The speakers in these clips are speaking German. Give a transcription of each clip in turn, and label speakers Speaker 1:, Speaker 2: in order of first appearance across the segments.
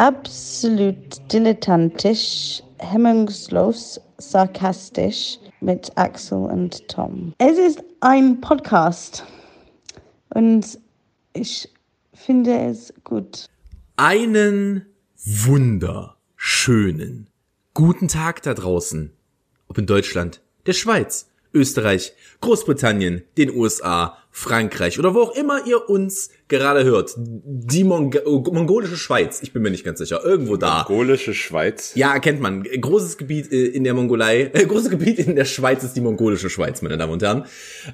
Speaker 1: absolut dilettantisch, hemmungslos, sarkastisch mit Axel und Tom. Es ist ein Podcast und ich finde es gut.
Speaker 2: Einen wunderschönen guten Tag da draußen. Ob in Deutschland, der Schweiz, Österreich, Großbritannien, den USA, Frankreich oder wo auch immer ihr uns gerade hört. Die Mong mongolische Schweiz, ich bin mir nicht ganz sicher, irgendwo da.
Speaker 3: Mongolische Schweiz?
Speaker 2: Ja, kennt man. Großes Gebiet äh, in der Mongolei, äh, großes Gebiet in der Schweiz ist die mongolische Schweiz, meine Damen und Herren.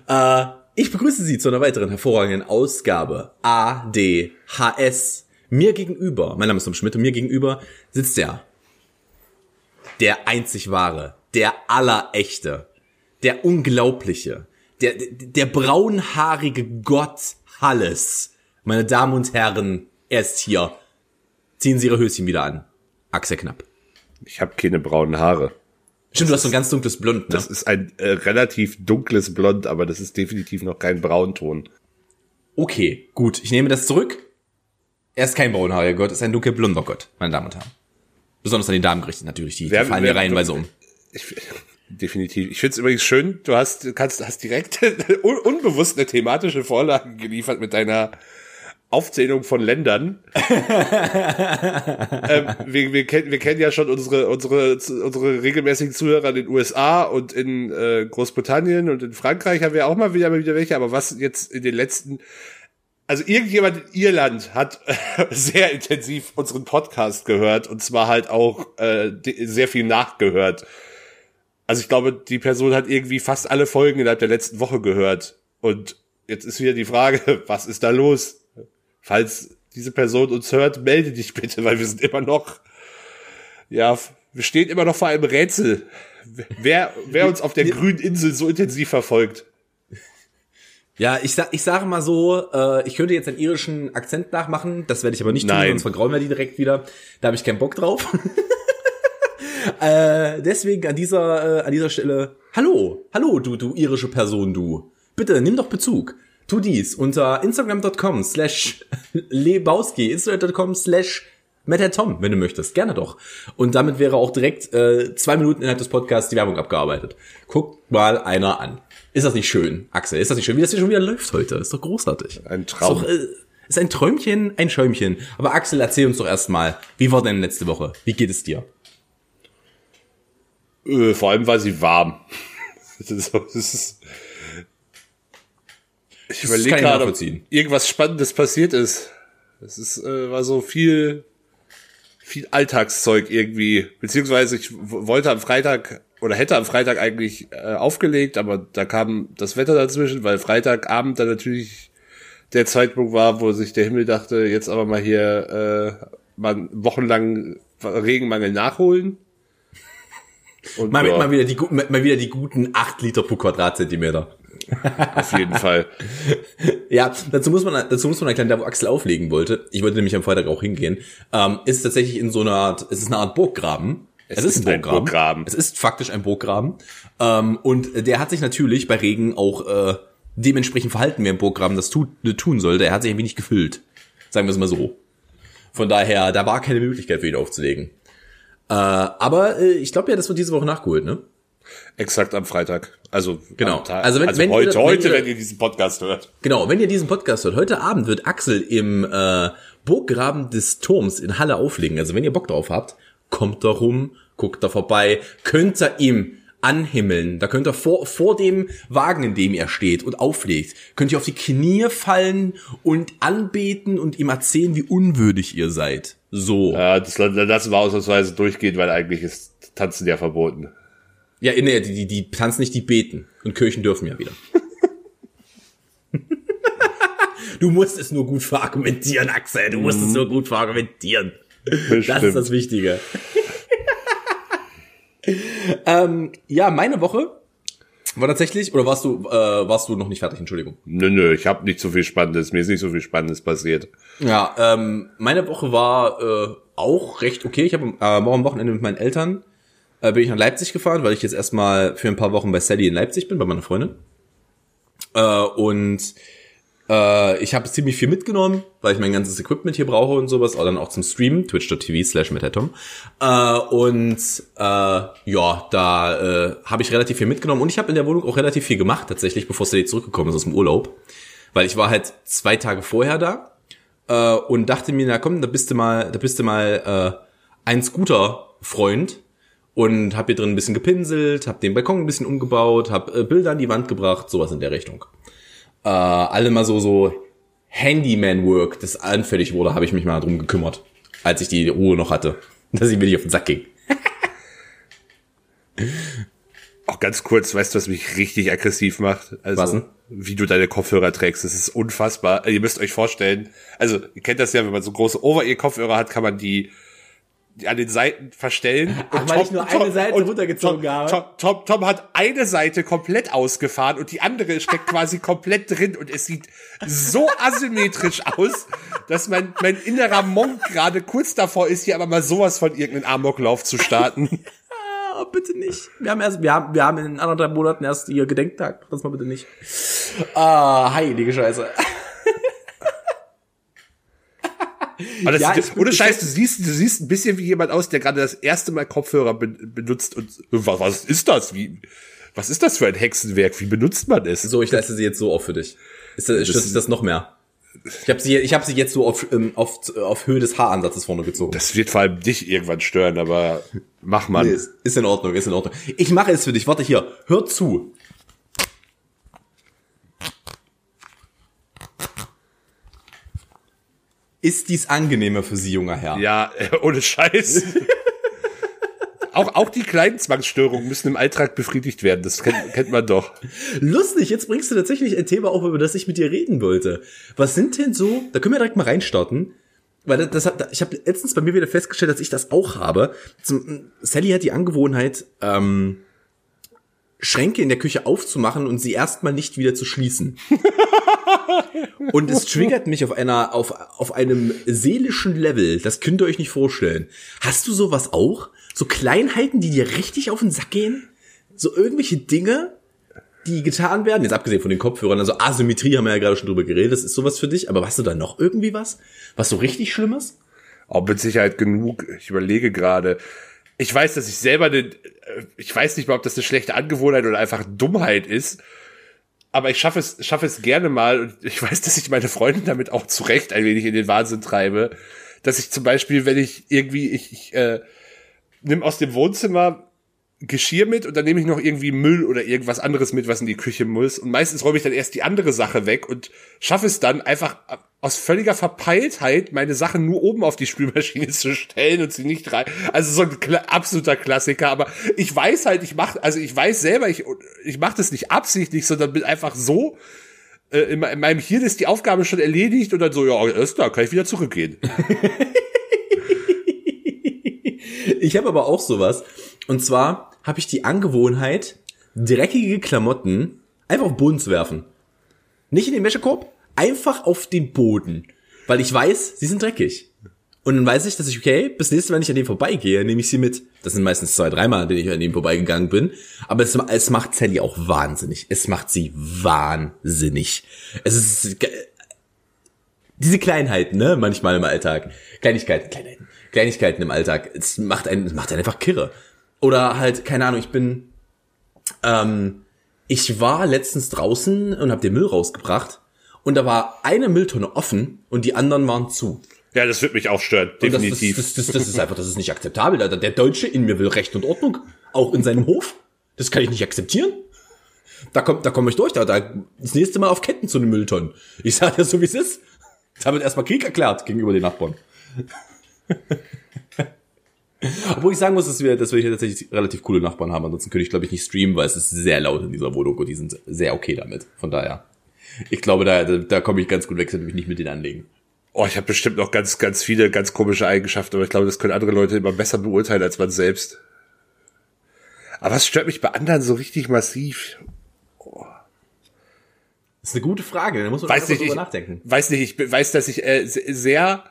Speaker 2: Äh, ich begrüße Sie zu einer weiteren hervorragenden Ausgabe ADHS. Mir gegenüber, mein Name ist Tom Schmidt und mir gegenüber sitzt der, der einzig wahre, der allerechte, der unglaubliche, der, der braunhaarige Gott Halles. Meine Damen und Herren, er ist hier. Ziehen Sie Ihre Höschen wieder an. Axel Knapp.
Speaker 3: Ich habe keine braunen Haare.
Speaker 2: Stimmt, du hast so ein ganz dunkles Blond, ne?
Speaker 3: Das ist ein äh, relativ dunkles Blond, aber das ist definitiv noch kein Braunton.
Speaker 2: Okay, gut. Ich nehme das zurück. Er ist kein braunhaariger Gott, er ist ein dunkelblonder Gott, meine Damen und Herren. Besonders an die Damen gerichtet natürlich, die, wer, die fallen wer, mir reihenweise um.
Speaker 3: Ich, definitiv. Ich finde es übrigens schön, du hast, kannst, hast direkt un unbewusst eine thematische Vorlage geliefert mit deiner Aufzählung von Ländern. ähm, wir, wir, kennen, wir kennen ja schon unsere, unsere, unsere regelmäßigen Zuhörer in den USA und in äh, Großbritannien und in Frankreich haben wir auch mal wieder, mal wieder welche, aber was jetzt in den letzten also irgendjemand in Irland hat äh, sehr intensiv unseren Podcast gehört und zwar halt auch äh, sehr viel nachgehört. Also ich glaube, die Person hat irgendwie fast alle Folgen innerhalb der letzten Woche gehört. Und jetzt ist wieder die Frage, was ist da los? Falls diese Person uns hört, melde dich bitte, weil wir sind immer noch, ja, wir stehen immer noch vor einem Rätsel. Wer, wer uns auf der grünen Insel so intensiv verfolgt.
Speaker 2: Ja, ich, sag, ich sage mal so, äh, ich könnte jetzt einen irischen Akzent nachmachen, das werde ich aber nicht Nein. tun, sonst vergrauen wir die direkt wieder. Da habe ich keinen Bock drauf. äh, deswegen an dieser, äh, an dieser Stelle, hallo, hallo, du, du irische Person, du. Bitte, nimm doch Bezug. Tu dies unter instagram.com slash lebowski, instagram.com slash Tom, wenn du möchtest. Gerne doch. Und damit wäre auch direkt äh, zwei Minuten innerhalb des Podcasts die Werbung abgearbeitet. Guckt mal einer an. Ist das nicht schön, Axel? Ist das nicht schön, wie das hier schon wieder läuft heute? Ist doch großartig.
Speaker 3: Ein Traum.
Speaker 2: Ist, doch, äh, ist ein Träumchen, ein Schäumchen. Aber Axel, erzähl uns doch erstmal, wie war denn letzte Woche? Wie geht es dir?
Speaker 3: Äh, vor allem war sie warm. das ist, das ist, ich überlege gerade, ob irgendwas Spannendes passiert ist. Es ist, äh, war so viel, viel Alltagszeug irgendwie. Beziehungsweise ich wollte am Freitag oder hätte am Freitag eigentlich äh, aufgelegt, aber da kam das Wetter dazwischen, weil Freitagabend dann natürlich der Zeitpunkt war, wo sich der Himmel dachte, jetzt aber mal hier äh, mal wochenlang Regenmangel nachholen.
Speaker 2: Und mal, ja. mal, wieder die, mal wieder die guten acht Liter pro Quadratzentimeter.
Speaker 3: Auf jeden Fall.
Speaker 2: ja, dazu muss man, dazu muss man erklären, da wo Axel auflegen wollte. Ich wollte nämlich am Freitag auch hingehen. Ähm, ist tatsächlich in so einer Art, es ist eine Art Burggraben.
Speaker 3: Es, es ist, ist, ein Burggraben. Burggraben.
Speaker 2: Es ist faktisch ein Burggraben. Ähm, und der hat sich natürlich bei Regen auch äh, dementsprechend verhalten, wie ein Burggraben das tut, tun sollte. Er hat sich ein wenig gefüllt. Sagen wir es mal so. Von daher, da war keine Möglichkeit für ihn aufzulegen. Äh, aber äh, ich glaube ja, das wird diese Woche nachgeholt, ne?
Speaker 3: Exakt am Freitag. Also
Speaker 2: genau.
Speaker 3: Also, wenn, also wenn heute, ihr, heute, wenn ihr, wenn ihr diesen Podcast hört.
Speaker 2: Genau, wenn ihr diesen Podcast hört, heute Abend wird Axel im äh, Burggraben des Turms in Halle auflegen. Also wenn ihr Bock drauf habt, kommt da rum, guckt da vorbei, könnt ihr ihm anhimmeln. Da könnt ihr vor, vor dem Wagen, in dem er steht und auflegt, könnt ihr auf die Knie fallen und anbeten und ihm erzählen, wie unwürdig ihr seid. So.
Speaker 3: Ja, das lassen wir ausnahmsweise durchgehen, weil eigentlich ist Tanzen ja verboten.
Speaker 2: Ja, nee, die, die, die tanzen nicht, die beten. Und Kirchen dürfen ja wieder. du musst es nur gut verargumentieren, Axel. Du musst mhm. es nur gut verargumentieren. Das, das ist das Wichtige. ähm, ja, meine Woche war tatsächlich, oder warst du, äh, warst du noch nicht fertig, Entschuldigung?
Speaker 3: Nö, nö, ich habe nicht so viel Spannendes, mir ist nicht so viel Spannendes passiert.
Speaker 2: Ja, ähm, meine Woche war äh, auch recht okay. Ich habe äh, am Wochenende mit meinen Eltern äh, bin ich nach Leipzig gefahren, weil ich jetzt erstmal für ein paar Wochen bei Sally in Leipzig bin, bei meiner Freundin. Äh, und Äh, ich habe ziemlich viel mitgenommen, weil ich mein ganzes Equipment hier brauche und sowas, aber dann auch zum Streamen, twitch.tv slash metatom. Äh, und äh, ja, da äh, habe ich relativ viel mitgenommen und ich habe in der Wohnung auch relativ viel gemacht, tatsächlich, bevor Sally zurückgekommen ist aus dem Urlaub. Weil ich war halt zwei Tage vorher da äh, und dachte mir, na komm, da bist du mal, da bist du mal äh, ein Scooter-Freund und hab hier drin ein bisschen gepinselt, hab den Balkon ein bisschen umgebaut, hab äh, Bilder an die Wand gebracht, sowas in der Richtung. Äh, alle mal so so Handyman-Work, das anfällig wurde, habe ich mich mal drum gekümmert, als ich die Ruhe noch hatte, dass ich mir nicht auf den Sack ging.
Speaker 3: Auch ganz kurz, weißt du, was mich richtig aggressiv macht? Also,
Speaker 2: Was denn?
Speaker 3: wie du deine Kopfhörer trägst, das ist unfassbar. Ihr müsst euch vorstellen, also ihr kennt das ja, wenn man so große Over-Ear-Kopfhörer hat, kann man die, die an den Seiten verstellen.
Speaker 2: Ach,
Speaker 3: Und
Speaker 2: weil ich nur eine Seite
Speaker 3: und
Speaker 2: runtergezogen
Speaker 3: Tom,
Speaker 2: habe.
Speaker 3: Tom, Tom, Tom hat eine Seite komplett ausgefahren und die andere steckt quasi komplett drin und es sieht so asymmetrisch aus, dass mein, mein innerer Monk gerade kurz davor ist, hier aber mal sowas von irgendeinem Amoklauf zu starten.
Speaker 2: Ah, bitte nicht. Wir haben erst, wir haben, wir haben in anderthalb Monaten erst ihr Gedenktag. Mach das mal bitte nicht. Ah, heilige Scheiße.
Speaker 3: Aber das,
Speaker 2: Ja,
Speaker 3: das,
Speaker 2: bin
Speaker 3: ohne Scheiß, du siehst, du siehst ein bisschen wie jemand aus, der gerade das erste Mal Kopfhörer be benutzt und was, was ist das? Wie, was ist das für ein Hexenwerk? Wie benutzt man es?
Speaker 2: So, ich leiste sie jetzt so auf für dich. Ist das, dich das noch mehr? Ich habe sie, ich habe sie jetzt so auf, ähm, auf, auf Höhe des Haaransatzes vorne gezogen.
Speaker 3: Das wird vor allem dich irgendwann stören, aber mach man.
Speaker 2: Nee, ist, ist in Ordnung, ist in Ordnung. Ich mache es für dich. Warte hier. Hör zu. Ist dies angenehmer für Sie, junger Herr?
Speaker 3: Ja, äh, ohne Scheiß. auch, auch die kleinen Zwangsstörungen müssen im Alltag befriedigt werden. Das kennt, kennt man doch.
Speaker 2: Lustig, jetzt bringst du tatsächlich ein Thema auf, über das ich mit dir reden wollte. Was sind denn so, da können wir direkt mal reinstarten, weil das, hat, ich habe letztens bei mir wieder festgestellt, dass ich das auch habe. Sally hat die Angewohnheit, ähm, Schränke in der Küche aufzumachen und sie erstmal nicht wieder zu schließen. und es triggert mich auf einer, auf, auf einem seelischen Level. Das könnt ihr euch nicht vorstellen. Hast du sowas auch? So Kleinheiten, die dir richtig auf den Sack gehen? So irgendwelche Dinge, die getan werden? Jetzt abgesehen von den Kopfhörern, also Asymmetrie haben wir ja gerade schon drüber geredet, das ist sowas für dich, aber hast du da noch irgendwie was? Was so richtig Schlimmes?
Speaker 3: Auch mit Sicherheit genug. Ich überlege gerade. Ich weiß, dass ich selber eine, ich weiß nicht mal, ob das eine schlechte Angewohnheit oder einfach Dummheit ist. Aber ich schaffe es, schaffe es gerne mal und ich weiß, dass ich meine Freundin damit auch zu Recht ein wenig in den Wahnsinn treibe. Dass ich zum Beispiel, wenn ich irgendwie, ich, ich äh, nimm aus dem Wohnzimmer Geschirr mit und dann nehme ich noch irgendwie Müll oder irgendwas anderes mit, was in die Küche muss. Und meistens räume ich dann erst die andere Sache weg und schaffe es dann einfach aus völliger Verpeiltheit, meine Sachen nur oben auf die Spülmaschine zu stellen und sie nicht rein. Also so ein Kla absoluter Klassiker. Aber ich weiß halt, ich mache, also ich weiß selber, ich, ich mache das nicht absichtlich, sondern bin einfach so. Äh, in, in meinem Hirn ist die Aufgabe schon erledigt und dann so, ja, ist da, kann ich wieder zurückgehen.
Speaker 2: Ich habe aber auch sowas. Und zwar habe ich die Angewohnheit, dreckige Klamotten einfach auf den Boden zu werfen. Nicht in den Wäschekorb, einfach auf den Boden. Weil ich weiß, sie sind dreckig. Und dann weiß ich, dass ich, okay, bis nächstes Mal, wenn ich an dem vorbeigehe, nehme ich sie mit. Das sind meistens zwei, dreimal, an denen ich an dem vorbeigegangen bin. Aber es, es macht Sally auch wahnsinnig. Es macht sie wahnsinnig. Es ist, diese Kleinheiten, ne, manchmal im Alltag. Kleinigkeiten, Kleinheiten. Kleinigkeiten im Alltag. Es macht einen, es macht einen einfach kirre. Oder halt, keine Ahnung, ich bin, ähm, ich war letztens draußen und habe den Müll rausgebracht und da war eine Mülltonne offen und die anderen waren zu.
Speaker 3: Ja, das wird mich auch stören, definitiv.
Speaker 2: Das, das, das, das ist einfach, das ist nicht akzeptabel. Der, der Deutsche in mir will Recht und Ordnung, auch in seinem Hof. Das kann ich nicht akzeptieren. Da kommt, da komme ich durch. Da, da das nächste Mal auf Ketten zu den Mülltonnen. Ich sage das so, wie es ist. Da wird erstmal Krieg erklärt gegenüber den Nachbarn. Obwohl ich sagen muss, dass wir, dass wir hier tatsächlich relativ coole Nachbarn haben. Ansonsten könnte ich, glaube ich, nicht streamen, weil es ist sehr laut in dieser Wohnung und die sind sehr okay damit. Von daher. Ich glaube, da, da, da komme ich ganz gut weg, wenn ich nicht mit denen anlegen.
Speaker 3: Oh, ich habe bestimmt noch ganz, ganz viele ganz komische Eigenschaften, aber ich glaube, das können andere Leute immer besser beurteilen als man selbst. Aber was stört mich bei anderen so richtig massiv?
Speaker 2: Das ist eine gute Frage, da muss man
Speaker 3: Weiß
Speaker 2: einfach
Speaker 3: nicht,
Speaker 2: drüber
Speaker 3: ich,
Speaker 2: nachdenken.
Speaker 3: weiß nicht, ich weiß, dass ich äh, se- sehr,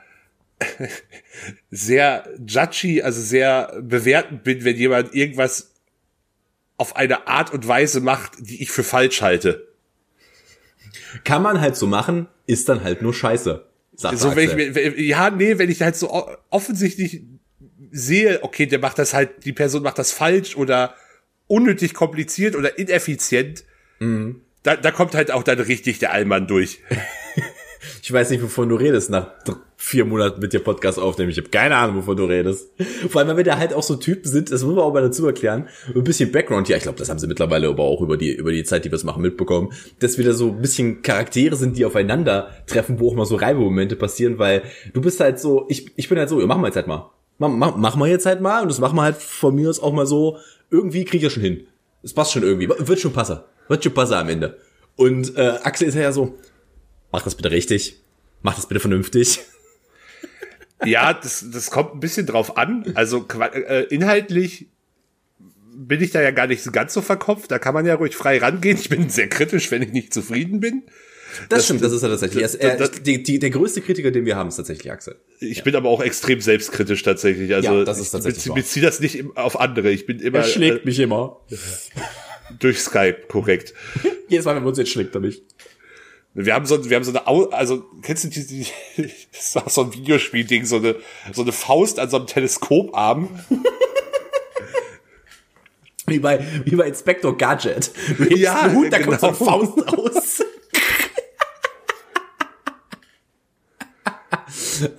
Speaker 3: sehr judgy, also sehr bewertend bin, wenn jemand irgendwas auf eine Art und Weise macht, die ich für falsch halte.
Speaker 2: Kann man halt so machen, ist dann halt nur scheiße. Sagt
Speaker 3: So, wenn ich, mir- ja, nee, wenn ich halt so offensichtlich sehe, okay, der macht das halt, die Person macht das falsch oder unnötig kompliziert oder ineffizient, da, da kommt halt auch dann richtig der Allmann durch.
Speaker 2: Ich weiß nicht, wovon du redest, nach vier Monaten mit dir Podcast aufnehmen. Ich habe keine Ahnung, wovon du redest. Vor allem, weil wir da halt auch so Typen sind, das muss man auch mal dazu erklären. Ein bisschen Background, ja, ich glaube, das haben sie mittlerweile aber auch über die, über die Zeit, die wir es machen, mitbekommen, dass wir da so ein bisschen Charaktere sind, die aufeinander treffen, wo auch mal so Reibemomente passieren, weil du bist halt so, ich, ich bin halt so, ja, machen wir jetzt halt mal. Mach, mach, machen wir jetzt halt mal und das machen wir halt von mir aus auch mal so, irgendwie krieg ich das schon hin. Es passt schon irgendwie, wird schon passen. Wird schon passen am Ende. Und äh, Axel ist ja so, mach das bitte richtig, mach das bitte vernünftig.
Speaker 3: Ja, das, das kommt ein bisschen drauf an. Also äh, inhaltlich bin ich da ja gar nicht so ganz so verkopft. Da kann man ja ruhig frei rangehen. Ich bin sehr kritisch, wenn ich nicht zufrieden bin.
Speaker 2: Das, stimmt, das ist er tatsächlich. Er ist, er,
Speaker 3: das-
Speaker 2: die, die, der größte Kritiker, den wir haben, ist tatsächlich Axel.
Speaker 3: Ich bin aber auch extrem selbstkritisch tatsächlich. Also
Speaker 2: Ja, das ist tatsächlich
Speaker 3: ich
Speaker 2: wahr.
Speaker 3: beziehe das nicht auf andere. Ich bin immer
Speaker 2: mich immer.
Speaker 3: äh, durch Skype korrekt.
Speaker 2: Jedes Mal, wenn wir uns jetzt schlägt er mich.
Speaker 3: Wir haben so, wir haben so eine, Au also kennst du die, die das war so ein Videospiel-Ding, so eine, so eine Faust an so einem Teleskoparm.
Speaker 2: Wie bei, wie bei Inspector Gadget. Du
Speaker 3: Ja,
Speaker 2: einen Hut, da kommt so eine
Speaker 3: genau.
Speaker 2: Faust raus.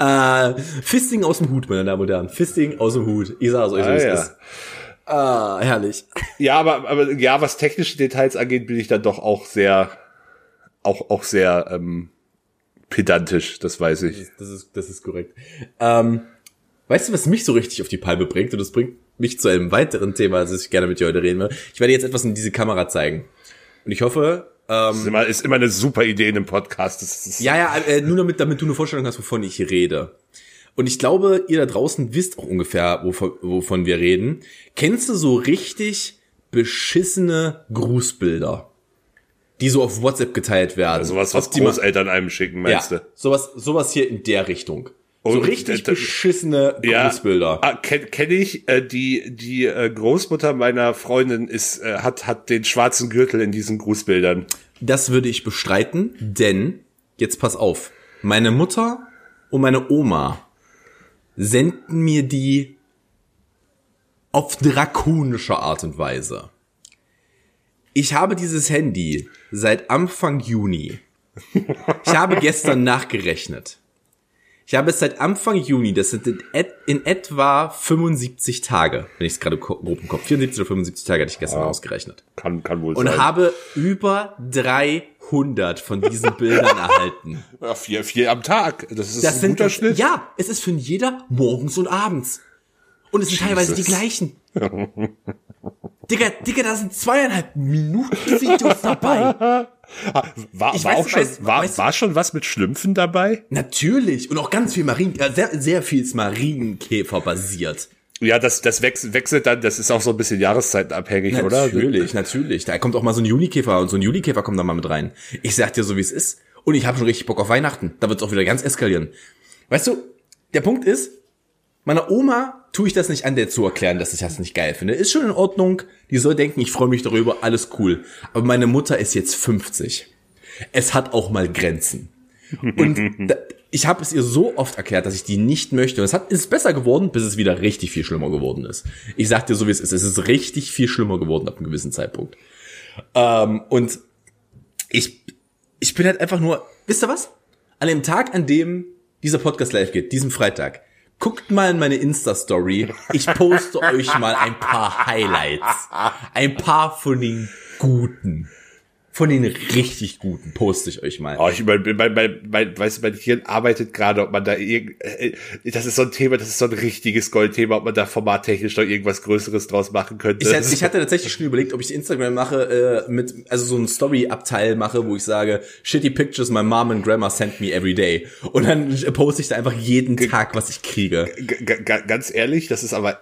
Speaker 2: äh, Fisting aus dem Hut, meine Damen und Herren. Fisting aus dem Hut. Ich sag's euch, so
Speaker 3: Ah,
Speaker 2: wie es
Speaker 3: ja.
Speaker 2: ist. Ah, herrlich.
Speaker 3: Ja, aber, aber ja, was technische Details angeht, bin ich dann doch auch sehr, auch, auch sehr ähm, pedantisch, das weiß ich.
Speaker 2: Das ist, das ist korrekt. Ähm, weißt du, was mich so richtig auf die Palme bringt? Und das bringt mich zu einem weiteren Thema, das ich gerne mit dir heute reden will. Ich werde jetzt etwas in diese Kamera zeigen. Und ich hoffe, ähm,
Speaker 3: Ist immer, ist immer eine super Idee in einem Podcast. Das ist,
Speaker 2: ja, ja, äh, nur damit, damit du eine Vorstellung hast, wovon ich rede. Und ich glaube, ihr da draußen wisst auch ungefähr, wovon, wovon wir reden. Kennst du so richtig beschissene Grußbilder, die so auf WhatsApp geteilt werden?
Speaker 3: sowas, was
Speaker 2: die
Speaker 3: Großeltern einem schicken, meinst
Speaker 2: ja,
Speaker 3: du?
Speaker 2: sowas, sowas hier in der Richtung. So
Speaker 3: Und
Speaker 2: richtig
Speaker 3: d- d-
Speaker 2: beschissene
Speaker 3: Ja,
Speaker 2: Grußbilder.
Speaker 3: ah, kenn, kenn ich. Äh, die die äh, Großmutter meiner Freundin ist äh, hat hat den schwarzen Gürtel in diesen Grußbildern.
Speaker 2: Das würde ich bestreiten, denn, jetzt pass auf, meine Mutter und meine Oma senden mir die auf drakonische Art und Weise. Ich habe dieses Handy seit Anfang Juni. Ich habe gestern nachgerechnet. Ich habe es seit Anfang Juni, das sind in, et, in etwa 75 Tage, wenn ich es gerade grob im Kopf, 74 oder 75 Tage hatte ich gestern ausgerechnet
Speaker 3: Kann kann wohl
Speaker 2: und
Speaker 3: sein.
Speaker 2: habe über 300 von diesen Bildern erhalten.
Speaker 3: ja, vier vier am Tag. Das ist
Speaker 2: Das
Speaker 3: ein
Speaker 2: sind
Speaker 3: guter Schnitt.
Speaker 2: ja, es ist für jeder morgens und abends. Und es sind teilweise die
Speaker 3: Jesus.
Speaker 2: gleichen. Digga, Digga, da sind zweieinhalb Minuten Videos dabei.
Speaker 3: War,
Speaker 2: Ich
Speaker 3: war
Speaker 2: weiß-
Speaker 3: auch schon
Speaker 2: weiß-
Speaker 3: war,
Speaker 2: weiß-
Speaker 3: war schon was mit Schlümpfen dabei?
Speaker 2: Natürlich. Und auch ganz viel Marien, äh, sehr, sehr viel Marienkäfer basiert.
Speaker 3: Ja, das das wechselt, dann. Das ist auch so ein bisschen jahreszeitenabhängig, oder?
Speaker 2: Natürlich, natürlich. Da kommt auch mal so ein Julikäfer und so ein Julikäfer kommt da mal mit rein. Ich sag dir so, wie es ist. Und ich habe schon richtig Bock auf Weihnachten. Da wird's auch wieder ganz eskalieren. Weißt du, der Punkt ist, meiner Oma tue ich das nicht an, der zu erklären, dass ich das nicht geil finde. Ist schon in Ordnung. Die soll denken, ich freue mich darüber, alles cool. Aber meine Mutter ist jetzt 50. Es hat auch mal Grenzen. Und da, ich habe es ihr so oft erklärt, dass ich die nicht möchte. Und es hat, ist besser geworden, bis es wieder richtig viel schlimmer geworden ist. Ich sag dir so, wie es ist. Es ist richtig viel schlimmer geworden ab einem gewissen Zeitpunkt. Ähm, und ich, ich bin halt einfach nur, wisst ihr was? An dem Tag, an dem dieser Podcast live geht, diesem Freitag, guckt mal in meine Insta-Story. Ich poste euch mal ein paar Highlights. Ein paar von den guten. Von den richtig guten poste ich euch mal.
Speaker 3: Oh, ich mein, mein, mein, mein, weißt du, mein Hirn arbeitet gerade, ob man da irgend, äh, das ist so ein Thema, das ist so ein richtiges Goldthema, ob man da formattechnisch noch irgendwas Größeres draus machen könnte.
Speaker 2: Ich, hatte- ich hatte tatsächlich schon überlegt, ob ich Instagram mache, äh, mit, also so ein Story-Abteil mache, wo ich sage, shitty pictures my mom and grandma send me every day. Und dann poste ich da einfach jeden Tag, was ich kriege.
Speaker 3: G g- ganz ehrlich, das ist aber,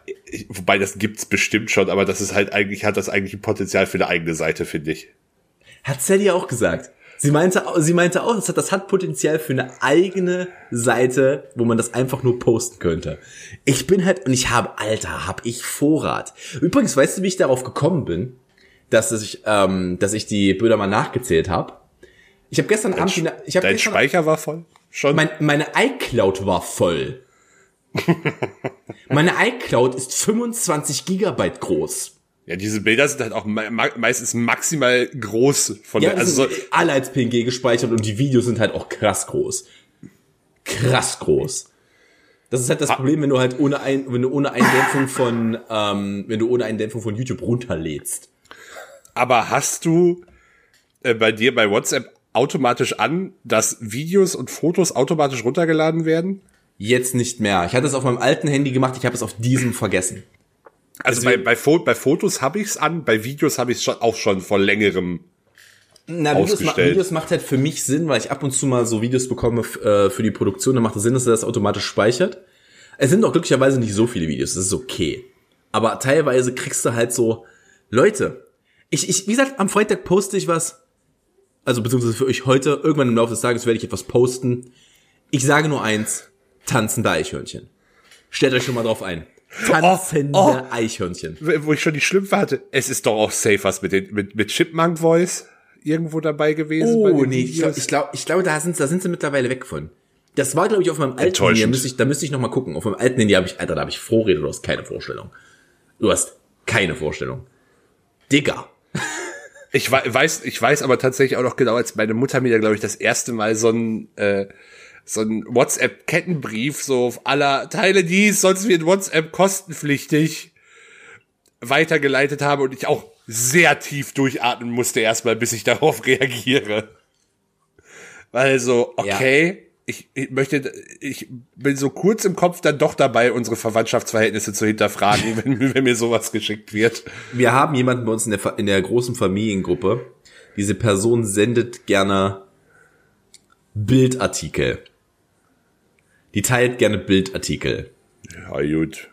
Speaker 3: wobei das gibt's bestimmt schon, aber das ist halt eigentlich, hat das eigentlich ein Potenzial für eine eigene Seite, finde ich.
Speaker 2: Hat Sally auch gesagt. Sie meinte, sie meinte auch, das hat, das hat Potenzial für eine eigene Seite, wo man das einfach nur posten könnte. Ich bin halt, und ich habe, Alter, hab ich Vorrat. Übrigens, weißt du, wie ich darauf gekommen bin, dass ich, ähm, dass ich die Bilder mal nachgezählt habe? Ich habe gestern Abend, die- ich habe
Speaker 3: Dein
Speaker 2: gestern,
Speaker 3: Speicher war voll? Schon?
Speaker 2: mein, meine iCloud war voll. meine iCloud ist 25 Gigabyte groß.
Speaker 3: Ja, diese Bilder sind halt auch me me- meistens maximal groß von
Speaker 2: Ja,
Speaker 3: der,
Speaker 2: also
Speaker 3: so,
Speaker 2: alle als PNG gespeichert und die Videos sind halt auch krass groß. Krass groß. Das ist halt das Problem, wenn du halt ohne ein, wenn du ohne Eindämpfung von, ähm, wenn du ohne Eindämpfung von YouTube runterlädst.
Speaker 3: aber hast du äh, bei dir bei WhatsApp automatisch an, dass Videos und Fotos automatisch runtergeladen werden?
Speaker 2: Jetzt nicht mehr. Ich hatte es auf meinem alten Handy gemacht, ich habe es auf diesem vergessen.
Speaker 3: Also bei,
Speaker 2: Deswegen-
Speaker 3: bei, Fo bei Fotos habe ich's an, bei Videos habe ich schon auch schon vor längerem.
Speaker 2: Na, Videos, ma. Videos macht halt für mich Sinn, weil ich ab und zu mal so Videos bekomme äh, für die Produktion, dann macht es Sinn, dass er das automatisch speichert. Es sind auch glücklicherweise nicht so viele Videos, das ist okay. Aber teilweise kriegst du halt so, Leute, ich, ich, wie gesagt, am Freitag poste ich was, also beziehungsweise für euch heute, irgendwann im Laufe des Tages werde ich etwas posten. Ich sage nur eins, tanzende Eichhörnchen. Stellt euch schon mal drauf ein. Tanzende
Speaker 3: Oh, oh.
Speaker 2: Eichhörnchen.
Speaker 3: Wo ich schon die Schlümpfe hatte. Es ist doch auch safe was mit, den, mit, mit Chipmunk Voice irgendwo dabei gewesen.
Speaker 2: Oh, nee, ich glaube, ich glaub, ich glaub, da, sind, da sind sie mittlerweile weg von. Das war, glaube ich, auf meinem alten Handy. Da müsste ich, da müsste ich noch mal gucken. Auf meinem alten Handy habe ich, Alter, da habe ich Vorrede, du hast keine Vorstellung. Du hast keine Vorstellung. Digga.
Speaker 3: Ich wei- weiß, ich weiß aber tatsächlich auch noch genau, als meine Mutter mir da, glaube ich, das erste Mal so ein, äh, so ein WhatsApp-Kettenbrief, so auf aller Teile dies, sonst wird WhatsApp kostenpflichtig weitergeleitet habe und ich auch sehr tief durchatmen musste erstmal, bis ich darauf reagiere. Weil so, okay, ich, ich möchte, ich bin so kurz im Kopf dann doch dabei, unsere Verwandtschaftsverhältnisse zu hinterfragen, wenn, wenn mir sowas geschickt wird.
Speaker 2: Wir haben jemanden bei uns in der, in der großen Familiengruppe. Diese Person sendet gerne Bildartikel. Die teilt gerne Bildartikel.
Speaker 3: Ja, gut.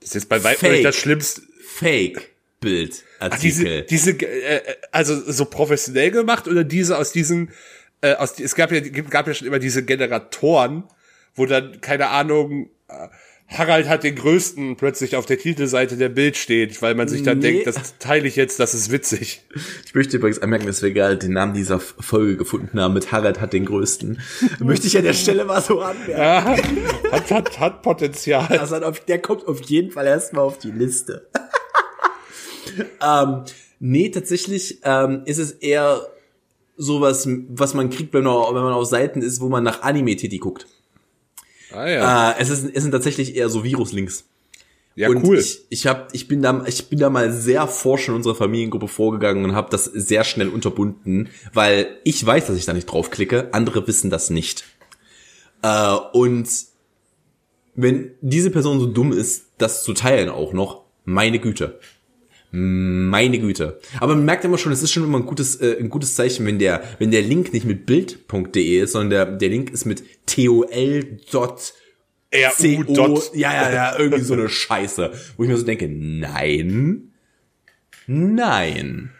Speaker 3: Das ist jetzt bei weitem nicht das Schlimmste.
Speaker 2: Fake
Speaker 3: Ach, diese,
Speaker 2: Bildartikel.
Speaker 3: diese, äh, also so professionell gemacht oder diese aus diesen, äh, aus, es gab ja, gab ja schon immer diese Generatoren, wo dann, keine Ahnung, äh, Harald hat den größten plötzlich auf der Titelseite der Bild steht, weil man sich dann
Speaker 2: Nee.
Speaker 3: denkt, das teile ich jetzt, das ist witzig.
Speaker 2: Ich möchte übrigens anmerken, dass wir gerade den Namen dieser Folge gefunden haben mit Harald hat den größten. möchte ich an der Stelle mal so anmerken.
Speaker 3: Hat, hat, hat Potenzial.
Speaker 2: Das hat auf, der kommt auf jeden Fall erstmal auf die Liste. ähm, nee, tatsächlich ähm, ist es eher sowas, was man kriegt, wenn man, wenn man auf Seiten ist, wo man nach Anime-Titi guckt.
Speaker 3: Ah ja.
Speaker 2: Äh, es, ist, es sind tatsächlich eher so Virus-Links.
Speaker 3: Ja,
Speaker 2: und
Speaker 3: cool.
Speaker 2: ich, ich, hab, ich, bin da, ich bin da mal sehr forsch in unserer Familiengruppe vorgegangen und habe das sehr schnell unterbunden, weil ich weiß, dass ich da nicht draufklicke, andere wissen das nicht. Äh, und wenn diese Person so dumm ist, das zu teilen auch noch, meine Güte. Meine Güte. Aber man merkt immer schon, es ist schon immer ein gutes, äh, ein gutes Zeichen, wenn der, wenn der Link nicht mit bild.de ist, sondern der, der Link ist mit tol.
Speaker 3: RU.
Speaker 2: Ja, ja, ja, irgendwie so eine Scheiße, wo ich mir so denke, nein, nein.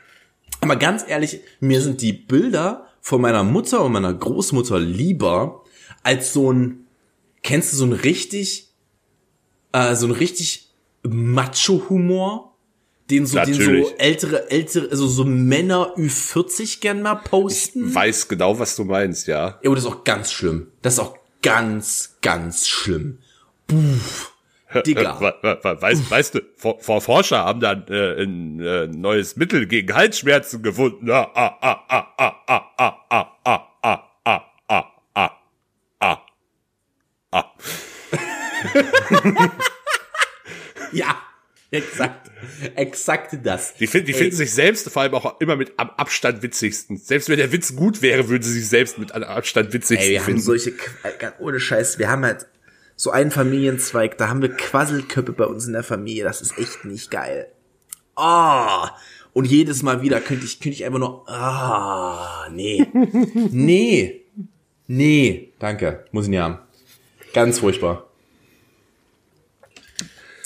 Speaker 2: Aber ganz ehrlich, mir sind die Bilder von meiner Mutter und meiner Großmutter lieber als so ein, kennst du so ein richtig, äh, so ein richtig Macho-Humor? Den so, den so ältere, ältere, also so Männer Ü40 gern mal posten.
Speaker 3: Weiß genau, was du meinst, ja.
Speaker 2: Ja, aber das ist auch ganz schlimm. Das ist auch ganz, ganz schlimm. Puh. Digga.
Speaker 3: We- we- we- Weißt, weißt du, vor, vor Forscher haben dann äh, ein äh, neues Mittel gegen Halsschmerzen gefunden. Ah, ah, ah, ah, ah, ah, ah, ah, ah, ah, ah, ah, ah, ah, ah.
Speaker 2: Ja, exakt. Exakt das.
Speaker 3: Die, finden, die
Speaker 2: Ey,
Speaker 3: finden sich selbst vor allem auch immer mit am Abstand witzigsten. Selbst wenn der Witz gut wäre, würden sie sich selbst mit am Abstand witzigsten
Speaker 2: Ey, wir haben
Speaker 3: finden.
Speaker 2: solche, Qu- ohne Scheiß, wir haben halt so einen Familienzweig, da haben wir Quasselköppe bei uns in der Familie, das ist echt nicht geil. Ah, und jedes Mal wieder könnte ich, könnte ich einfach nur, ah, nee, nee, nee, danke, muss ich nicht haben. Ganz furchtbar.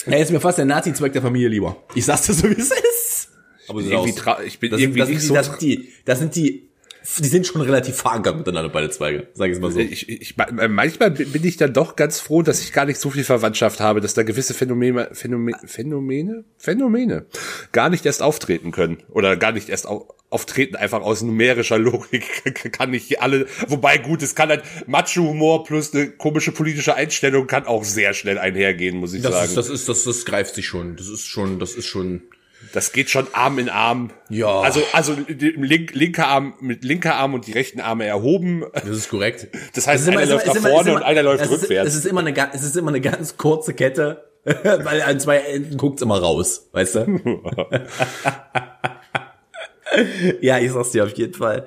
Speaker 2: Er ist mir fast der Nazi-Zweig der Familie lieber. Ich sag's dir so, wie es ist. Aber so
Speaker 3: irgendwie
Speaker 2: aus.
Speaker 3: tra- ich bin
Speaker 2: das
Speaker 3: irgendwie
Speaker 2: das
Speaker 3: nicht
Speaker 2: sind,
Speaker 3: so
Speaker 2: das sind die, das sind die die sind schon relativ verankert miteinander, beide Zweige, sag ich mal so.
Speaker 3: Ich, ich, manchmal bin ich dann doch ganz froh, dass ich gar nicht so viel Verwandtschaft habe, dass da gewisse Phänomene, Phänomene, Phänomene, Phänomene gar nicht erst auftreten können oder gar nicht erst auf, auftreten, einfach aus numerischer Logik kann nicht alle, wobei gut, es kann halt Macho-Humor plus eine komische politische Einstellung kann auch sehr schnell einhergehen, muss ich
Speaker 2: das
Speaker 3: sagen.
Speaker 2: Ist, das ist, das, das greift sich schon, das ist schon, das ist schon,
Speaker 3: das geht schon Arm in Arm.
Speaker 2: Ja.
Speaker 3: Also, also link, linker Arm mit linker Arm und die rechten Arme erhoben.
Speaker 2: Das ist korrekt.
Speaker 3: Das heißt,
Speaker 2: das
Speaker 3: einer
Speaker 2: immer,
Speaker 3: läuft nach vorne
Speaker 2: immer,
Speaker 3: und einer läuft
Speaker 2: es
Speaker 3: rückwärts.
Speaker 2: Ist, es, ist immer eine, es ist immer eine ganz kurze Kette, weil an zwei Enden guckt's immer raus, weißt du? ja, ich sag's dir auf jeden Fall.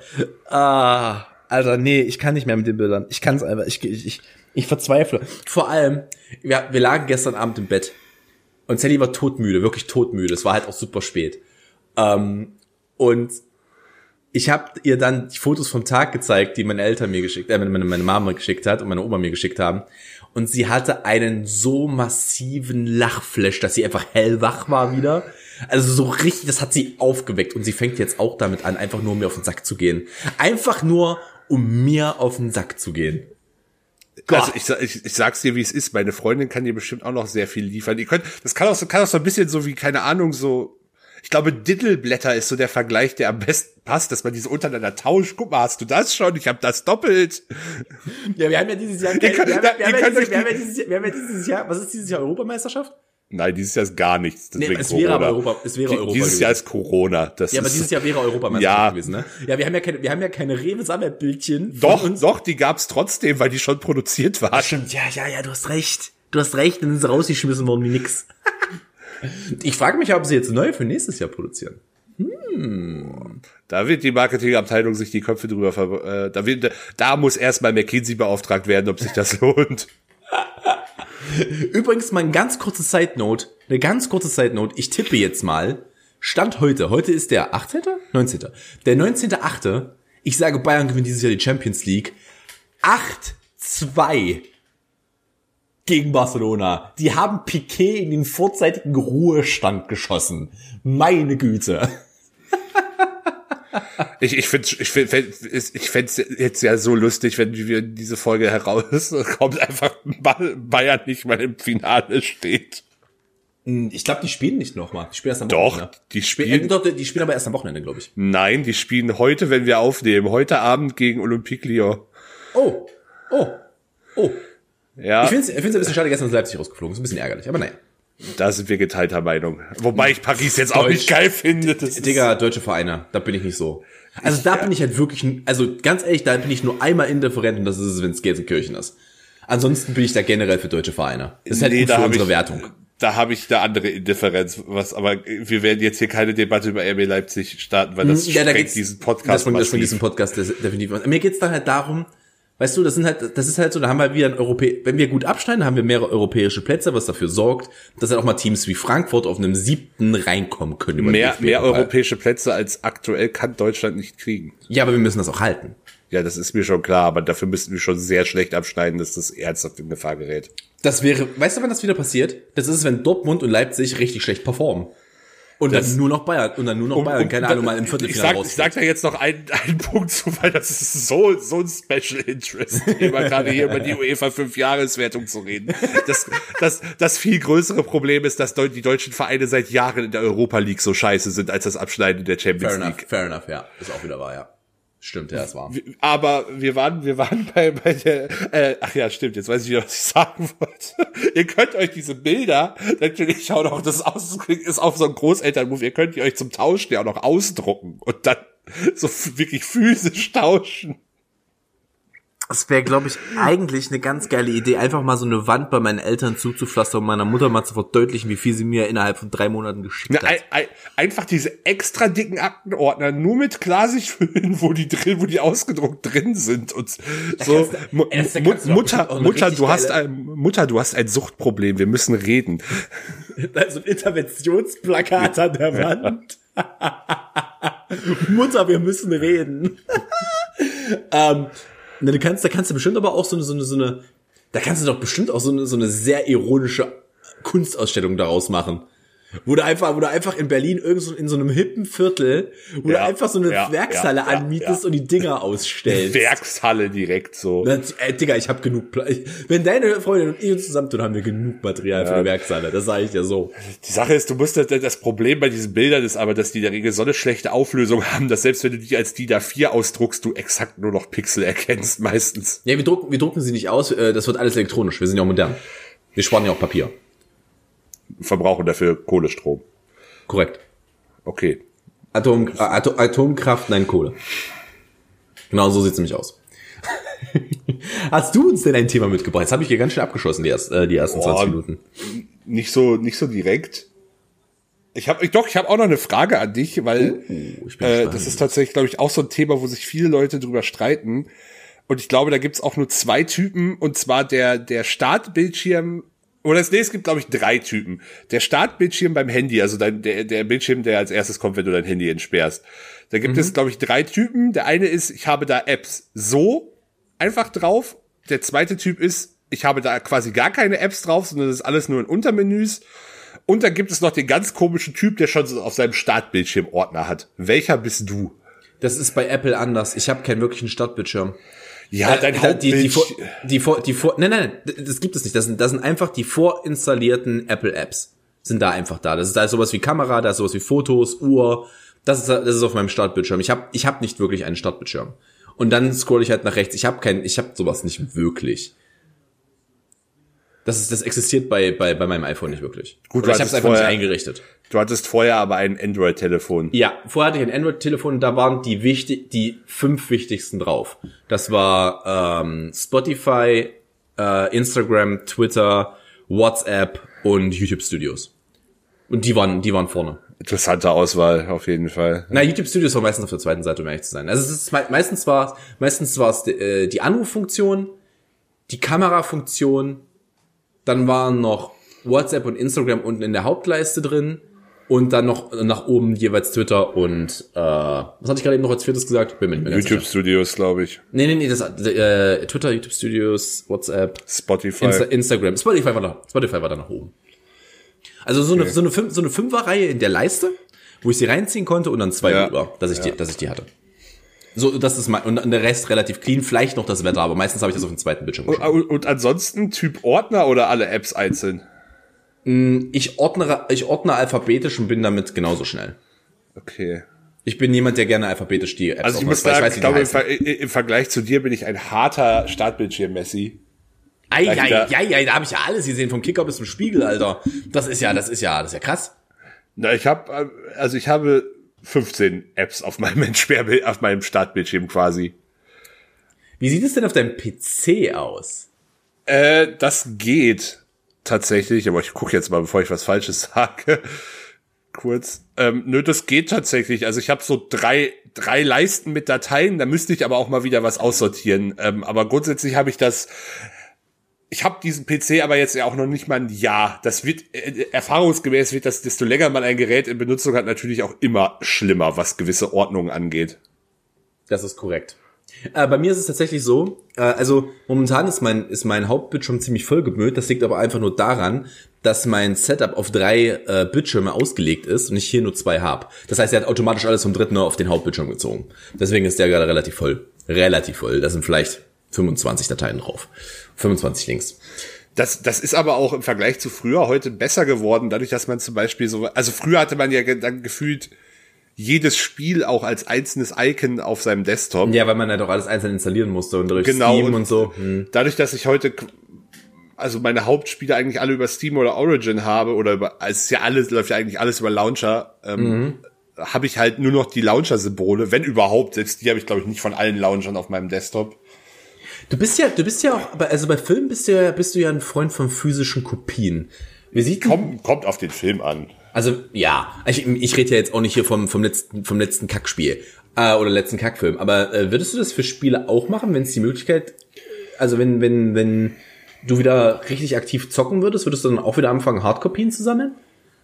Speaker 2: Ah, Alter, nee, ich kann nicht mehr mit den Bildern. Ich kann's einfach, ich, ich, ich, ich verzweifle. Vor allem, wir, wir lagen gestern Abend im Bett und Sally war todmüde, wirklich todmüde. Es war halt auch super spät. Ähm, und ich habe ihr dann die Fotos vom Tag gezeigt, die meine Eltern mir geschickt, äh, meine, meine Mama geschickt hat und meine Oma mir geschickt haben. Und sie hatte einen so massiven Lachflash, dass sie einfach hellwach war wieder. Also so richtig, das hat sie aufgeweckt. Und sie fängt jetzt auch damit an, einfach nur um mir auf den Sack zu gehen. Einfach nur, um mir auf den Sack zu gehen.
Speaker 3: Also ich, ich, ich sag's dir, wie es ist. Meine Freundin kann dir bestimmt auch noch sehr viel liefern. Die könnt, das kann auch, so, kann auch so ein bisschen so wie, keine Ahnung, so ich glaube, Diddleblätter ist so der Vergleich, der am besten passt, dass man diese untereinander tauscht. Guck mal, hast du das schon? Ich habe das doppelt.
Speaker 2: Ja, wir haben ja dieses Jahr, wir haben ja dieses Jahr, was ist dieses Jahr Europameisterschaft?
Speaker 3: Nein, dieses Jahr ist gar nichts.
Speaker 2: Nee, es wäre aber Europa, es wäre Europa
Speaker 3: Dieses
Speaker 2: gewesen.
Speaker 3: Jahr ist Corona. Das
Speaker 2: ja,
Speaker 3: ist,
Speaker 2: aber dieses Jahr wäre Europameisterschaft
Speaker 3: Ja.
Speaker 2: gewesen, ne? Ja, wir haben ja keine, wir haben ja keine Rewe-Sammelbildchen.
Speaker 3: Doch, doch, die gab's trotzdem, weil die schon produziert war.
Speaker 2: Stimmt, ja, ja, ja, du hast recht. Du hast recht, dann sind sie rausgeschmissen worden wie nix. ich frage mich, ob sie jetzt neu für nächstes Jahr produzieren.
Speaker 3: Da wird die Marketingabteilung sich die Köpfe drüber ver äh, da, wird, da muss erstmal McKinsey beauftragt werden, ob sich das lohnt.
Speaker 2: Übrigens mal ein ganz kurzes Side Note, eine ganz kurze Side Note. Ich tippe jetzt mal, Stand heute, heute ist der 18., 19., der 19.8., ich sage Bayern gewinnt dieses Jahr die Champions League, 8-2 gegen Barcelona. Die haben Piquet in den vorzeitigen Ruhestand geschossen. Meine Güte.
Speaker 3: Ich, ich finde ich find, ich fänd's jetzt ja so lustig, wenn wir diese Folge herauskommt, einfach Bayern nicht mal im Finale steht.
Speaker 2: Ich glaube, die spielen nicht nochmal. Die spielen erst am
Speaker 3: Doch,
Speaker 2: Wochenende.
Speaker 3: die
Speaker 2: Spiel-
Speaker 3: spielen-
Speaker 2: äh, doch, die spielen aber erst am Wochenende, glaube ich.
Speaker 3: Nein, die spielen heute, wenn wir aufnehmen, heute Abend gegen Olympique Lyon.
Speaker 2: Oh, oh, oh.
Speaker 3: Ja,
Speaker 2: Ich finde es ein bisschen schade, gestern ist Leipzig rausgeflogen. Ist ein bisschen ärgerlich, aber naja.
Speaker 3: Da sind wir geteilter Meinung. Wobei ich Paris jetzt auch
Speaker 2: Deutsch.
Speaker 3: nicht geil finde. Das
Speaker 2: Digga, deutsche Vereine, da bin ich nicht so. Also da bin ich halt wirklich, also ganz ehrlich, da bin ich nur einmal indifferent und das ist es, wenn es Gelsenkirchen ist. Ansonsten bin ich da generell für deutsche Vereine. Das ist halt
Speaker 3: Nee,
Speaker 2: gut für unsere
Speaker 3: ich-
Speaker 2: Wertung.
Speaker 3: Da habe ich eine andere Indifferenz, was, aber wir werden jetzt hier keine Debatte über RB Leipzig starten, weil das
Speaker 2: Ja, da
Speaker 3: diesen Podcast
Speaker 2: von, das
Speaker 3: massiv.
Speaker 2: diesem Podcast definitiv. Mir geht's dann halt darum, weißt du, das sind halt, das ist halt so, da haben wir wieder ein Europä wenn wir gut abschneiden, haben wir mehrere europäische Plätze, was dafür sorgt, dass halt auch mal Teams wie Frankfurt auf einem siebten reinkommen können.
Speaker 3: Mehr, mehr europäische Plätze als aktuell kann Deutschland nicht kriegen.
Speaker 2: Ja, aber wir müssen das auch halten.
Speaker 3: Ja, das ist mir schon klar, aber dafür müssten wir schon sehr schlecht abschneiden, dass das ernsthaft in Gefahr gerät.
Speaker 2: Das wäre, weißt du, wann das wieder passiert? Das ist, wenn Dortmund und Leipzig richtig schlecht performen. Und
Speaker 3: Das-
Speaker 2: dann nur noch Bayern, und dann nur noch Bayern, keine Ahnung, mal im
Speaker 3: ich
Speaker 2: Viertelfinale
Speaker 3: sag,
Speaker 2: raus.
Speaker 3: ich sag da jetzt noch einen, einen Punkt zu, weil das ist so, so ein Special Interest, immer gerade hier über die UEFA 5 Jahreswertung zu reden. Das, das, das viel größere Problem ist, dass die deutschen Vereine seit Jahren in der Europa League so scheiße sind, als das Abschneiden der Champions
Speaker 2: Fair enough,
Speaker 3: League.
Speaker 2: fair enough, ja. Ist auch wieder wahr, ja. Stimmt, ja, es war.
Speaker 3: Aber wir waren, wir waren bei, bei der, äh, ach ja, stimmt, jetzt weiß ich wieder, was ich sagen wollte. ihr könnt euch diese Bilder, natürlich schaut auch das ist auch so ein Großelternmove, ihr könnt die euch zum Tauschen ja auch noch ausdrucken und dann so wirklich physisch tauschen.
Speaker 2: Das wäre, glaube ich, eigentlich eine ganz geile Idee, einfach mal so eine Wand bei meinen Eltern zuzupflastern und meiner Mutter mal zu verdeutlichen, wie viel sie mir innerhalb von drei Monaten geschickt
Speaker 3: Ja,
Speaker 2: hat.
Speaker 3: ein, ein, einfach diese extra dicken Aktenordner nur mit Klarsicht füllen, wo die drin, wo die ausgedruckt drin sind und so.
Speaker 2: kannst kannst
Speaker 3: Mutter, Mutter, du hast ein, Mutter, du hast ein Suchtproblem, wir müssen reden.
Speaker 2: so ein Interventionsplakat an der Wand. Mutter, wir müssen reden. ähm, na, du kannst, da kannst du bestimmt aber auch so eine, so eine, so eine, da kannst du doch bestimmt auch so eine, so eine sehr ironische Kunstausstellung daraus machen. Wo du einfach, wo du einfach in Berlin irgend so in so einem hippen Viertel, wo
Speaker 3: Ja,
Speaker 2: du einfach so eine
Speaker 3: ja,
Speaker 2: Werkshalle
Speaker 3: ja,
Speaker 2: anmietest und die Dinger ausstellst.
Speaker 3: Werkshalle direkt so.
Speaker 2: Das, ey, Digga, ich habe genug Platz. Wenn deine Freundin und ich uns zusammentun, haben wir genug Material für eine Werkshalle. Das sage ich dir so.
Speaker 3: Die Sache ist, du musst das, das Problem bei diesen Bildern ist aber, dass die in der Regel so eine schlechte Auflösung haben, dass selbst wenn du die als DIN A4 ausdruckst, du exakt nur noch Pixel erkennst meistens.
Speaker 2: Ja, wir drucken, wir drucken sie nicht aus. äh, Das wird alles elektronisch. Wir sind ja auch modern. Wir sparen ja auch Papier.
Speaker 3: Verbrauchen dafür Kohlestrom.
Speaker 2: Korrekt.
Speaker 3: Okay.
Speaker 2: Atom, äh, Atom, Atomkraft, nein, Kohle. Genau so sieht's nämlich aus. Hast du uns denn ein Thema mitgebracht? Jetzt habe ich hier ganz schön abgeschossen, die, erst, äh, die ersten 20
Speaker 3: Boah.
Speaker 2: Minuten.
Speaker 3: Nicht so, nicht so direkt. Ich habe, doch, ich habe auch noch eine Frage an dich, weil
Speaker 2: Oh,
Speaker 3: äh, das ist tatsächlich, glaube ich, auch so ein Thema, wo sich viele Leute drüber streiten. Und ich glaube, da gibt's auch nur zwei Typen, und zwar der, der Startbildschirm, oder es, nee, es gibt, glaube ich, drei Typen. Der Startbildschirm beim Handy, also dein, der, der Bildschirm, der als erstes kommt, wenn du dein Handy entsperrst. Da gibt es, glaube ich, drei Typen. Der eine ist, ich habe da Apps so einfach drauf. Der zweite Typ ist, ich habe da quasi gar keine Apps drauf, sondern das ist alles nur in Untermenüs. Und dann gibt es noch den ganz komischen Typ, der schon so auf seinem Startbildschirm Ordner hat. Welcher bist du?
Speaker 2: Das ist bei Apple anders. Ich habe keinen wirklichen Startbildschirm.
Speaker 3: Ja,
Speaker 2: Äh,
Speaker 3: dein
Speaker 2: die, die, vor, die, vor, die vor, nein, nein, das gibt es nicht. Das sind, das sind einfach die vorinstallierten Apple Apps. Sind da einfach da. Das ist da ist sowas wie Kamera, da ist sowas wie Fotos, Uhr. Das ist, das ist auf meinem Startbildschirm. Ich habe ich hab nicht wirklich einen Startbildschirm. Und dann scroll ich halt nach rechts. Ich habe kein, ich habe sowas nicht wirklich. Das ist, das existiert bei, bei, bei meinem iPhone nicht wirklich.
Speaker 3: Gut,
Speaker 2: Oder ich habe es einfach nicht
Speaker 3: vorher-
Speaker 2: eingerichtet.
Speaker 3: Du hattest vorher aber ein Android-Telefon.
Speaker 2: Ja, vorher hatte ich ein Android-Telefon, da waren die wichtig, die fünf wichtigsten drauf. Das war ähm, Spotify, äh, Instagram, Twitter, WhatsApp und YouTube Studios. Und die waren, die waren vorne.
Speaker 3: Interessante Auswahl, auf jeden Fall.
Speaker 2: Na, YouTube Studios war meistens auf der zweiten Seite, um ehrlich zu sein. Also es ist mei- meistens war meistens war es äh, die Anruffunktion, die Kamerafunktion, dann waren noch WhatsApp und Instagram unten in der Hauptleiste drin und dann noch nach oben jeweils Twitter und äh, was hatte ich gerade eben noch als viertes gesagt? Bin mir nicht mehr
Speaker 3: YouTube. Studios, glaube ich.
Speaker 2: Nee, nee, nee, das äh, Twitter, YouTube Studios, WhatsApp,
Speaker 3: Spotify.
Speaker 2: Insta Instagram, Spotify war da, Spotify war da nach oben. Also so eine so eine Fünf, so eine Fünferreihe in der Leiste, wo ich sie reinziehen konnte und dann zwei
Speaker 3: Ja.
Speaker 2: über, dass ich die dass ich die hatte. So, das ist mein, und der Rest relativ clean, vielleicht noch das Wetter, aber meistens habe ich das auf dem zweiten Bildschirm
Speaker 3: und, und, ansonsten Typ Ordner oder alle Apps einzeln?
Speaker 2: Ich ordne, ich ordne alphabetisch und bin damit genauso schnell.
Speaker 3: Okay.
Speaker 2: Ich bin jemand, der gerne alphabetisch die Apps
Speaker 3: Also ich muss sagen,
Speaker 2: weiß,
Speaker 3: ich,
Speaker 2: wie die
Speaker 3: glaube, im. Ver im Vergleich zu dir bin ich ein harter Startbildschirm-Messi.
Speaker 2: Ei, ei, ei, ei, da habe ich ja alles gesehen, vom Kicker bis zum Spiegel, Alter. Das ist ja, das ist ja, das ist ja krass.
Speaker 3: Na, ich habe, also ich habe 15 Apps auf meinem Entsperrbild, auf meinem Startbildschirm quasi.
Speaker 2: Wie sieht es denn auf deinem PC aus?
Speaker 3: Äh, das geht tatsächlich, aber ich gucke jetzt mal, bevor ich was Falsches sage. Kurz. Ähm, nö, das geht tatsächlich. Also ich habe so drei, drei Leisten mit Dateien, da müsste ich aber auch mal wieder was aussortieren. Ähm, aber grundsätzlich habe ich das. Ich habe diesen PC aber jetzt ja auch noch nicht mal ein Jahr. Das wird äh, erfahrungsgemäß wird das, desto länger man ein Gerät in Benutzung hat, natürlich auch immer schlimmer, was gewisse Ordnungen angeht.
Speaker 2: Das ist korrekt. Äh, bei mir ist es tatsächlich so, äh, also momentan ist mein, ist mein Hauptbildschirm ziemlich voll gemüllt. Das liegt aber einfach nur daran, dass mein Setup auf drei äh, Bildschirme ausgelegt ist und ich hier nur zwei habe. Das heißt, er hat automatisch alles vom dritten auf den Hauptbildschirm gezogen. Deswegen ist der gerade relativ voll. Relativ voll. Da sind vielleicht 25 Dateien drauf. 25 Links.
Speaker 3: Das, das ist aber auch im Vergleich zu früher heute besser geworden, dadurch, dass man zum Beispiel so, also früher hatte man ja dann gefühlt jedes Spiel auch als einzelnes Icon auf seinem Desktop.
Speaker 2: Ja, weil man ja doch alles einzeln installieren musste und durch
Speaker 3: Genau,
Speaker 2: Steam
Speaker 3: und-
Speaker 2: und, so. Hm.
Speaker 3: Dadurch, dass ich heute, also meine Hauptspiele eigentlich alle über Steam oder Origin habe, oder über, es ist ja alles, läuft ja eigentlich alles über Launcher, ähm, habe ich halt nur noch die Launcher-Symbole, wenn überhaupt, selbst die habe ich glaube ich nicht von allen Launchern auf meinem Desktop.
Speaker 2: Du bist ja, du bist ja auch, also bei Filmen bist du ja, bist du ja ein Freund von physischen Kopien. Wie sieht
Speaker 3: Kommt, kommt auf den Film an.
Speaker 2: Also ja, ich, ich rede ja jetzt auch nicht hier vom, vom letzten vom letzten Kackspiel äh, oder letzten Kackfilm. Aber äh, würdest du das für Spiele auch machen, wenn es die Möglichkeit, also wenn wenn wenn du wieder richtig aktiv zocken würdest, würdest du dann auch wieder anfangen, Hardkopien zu sammeln?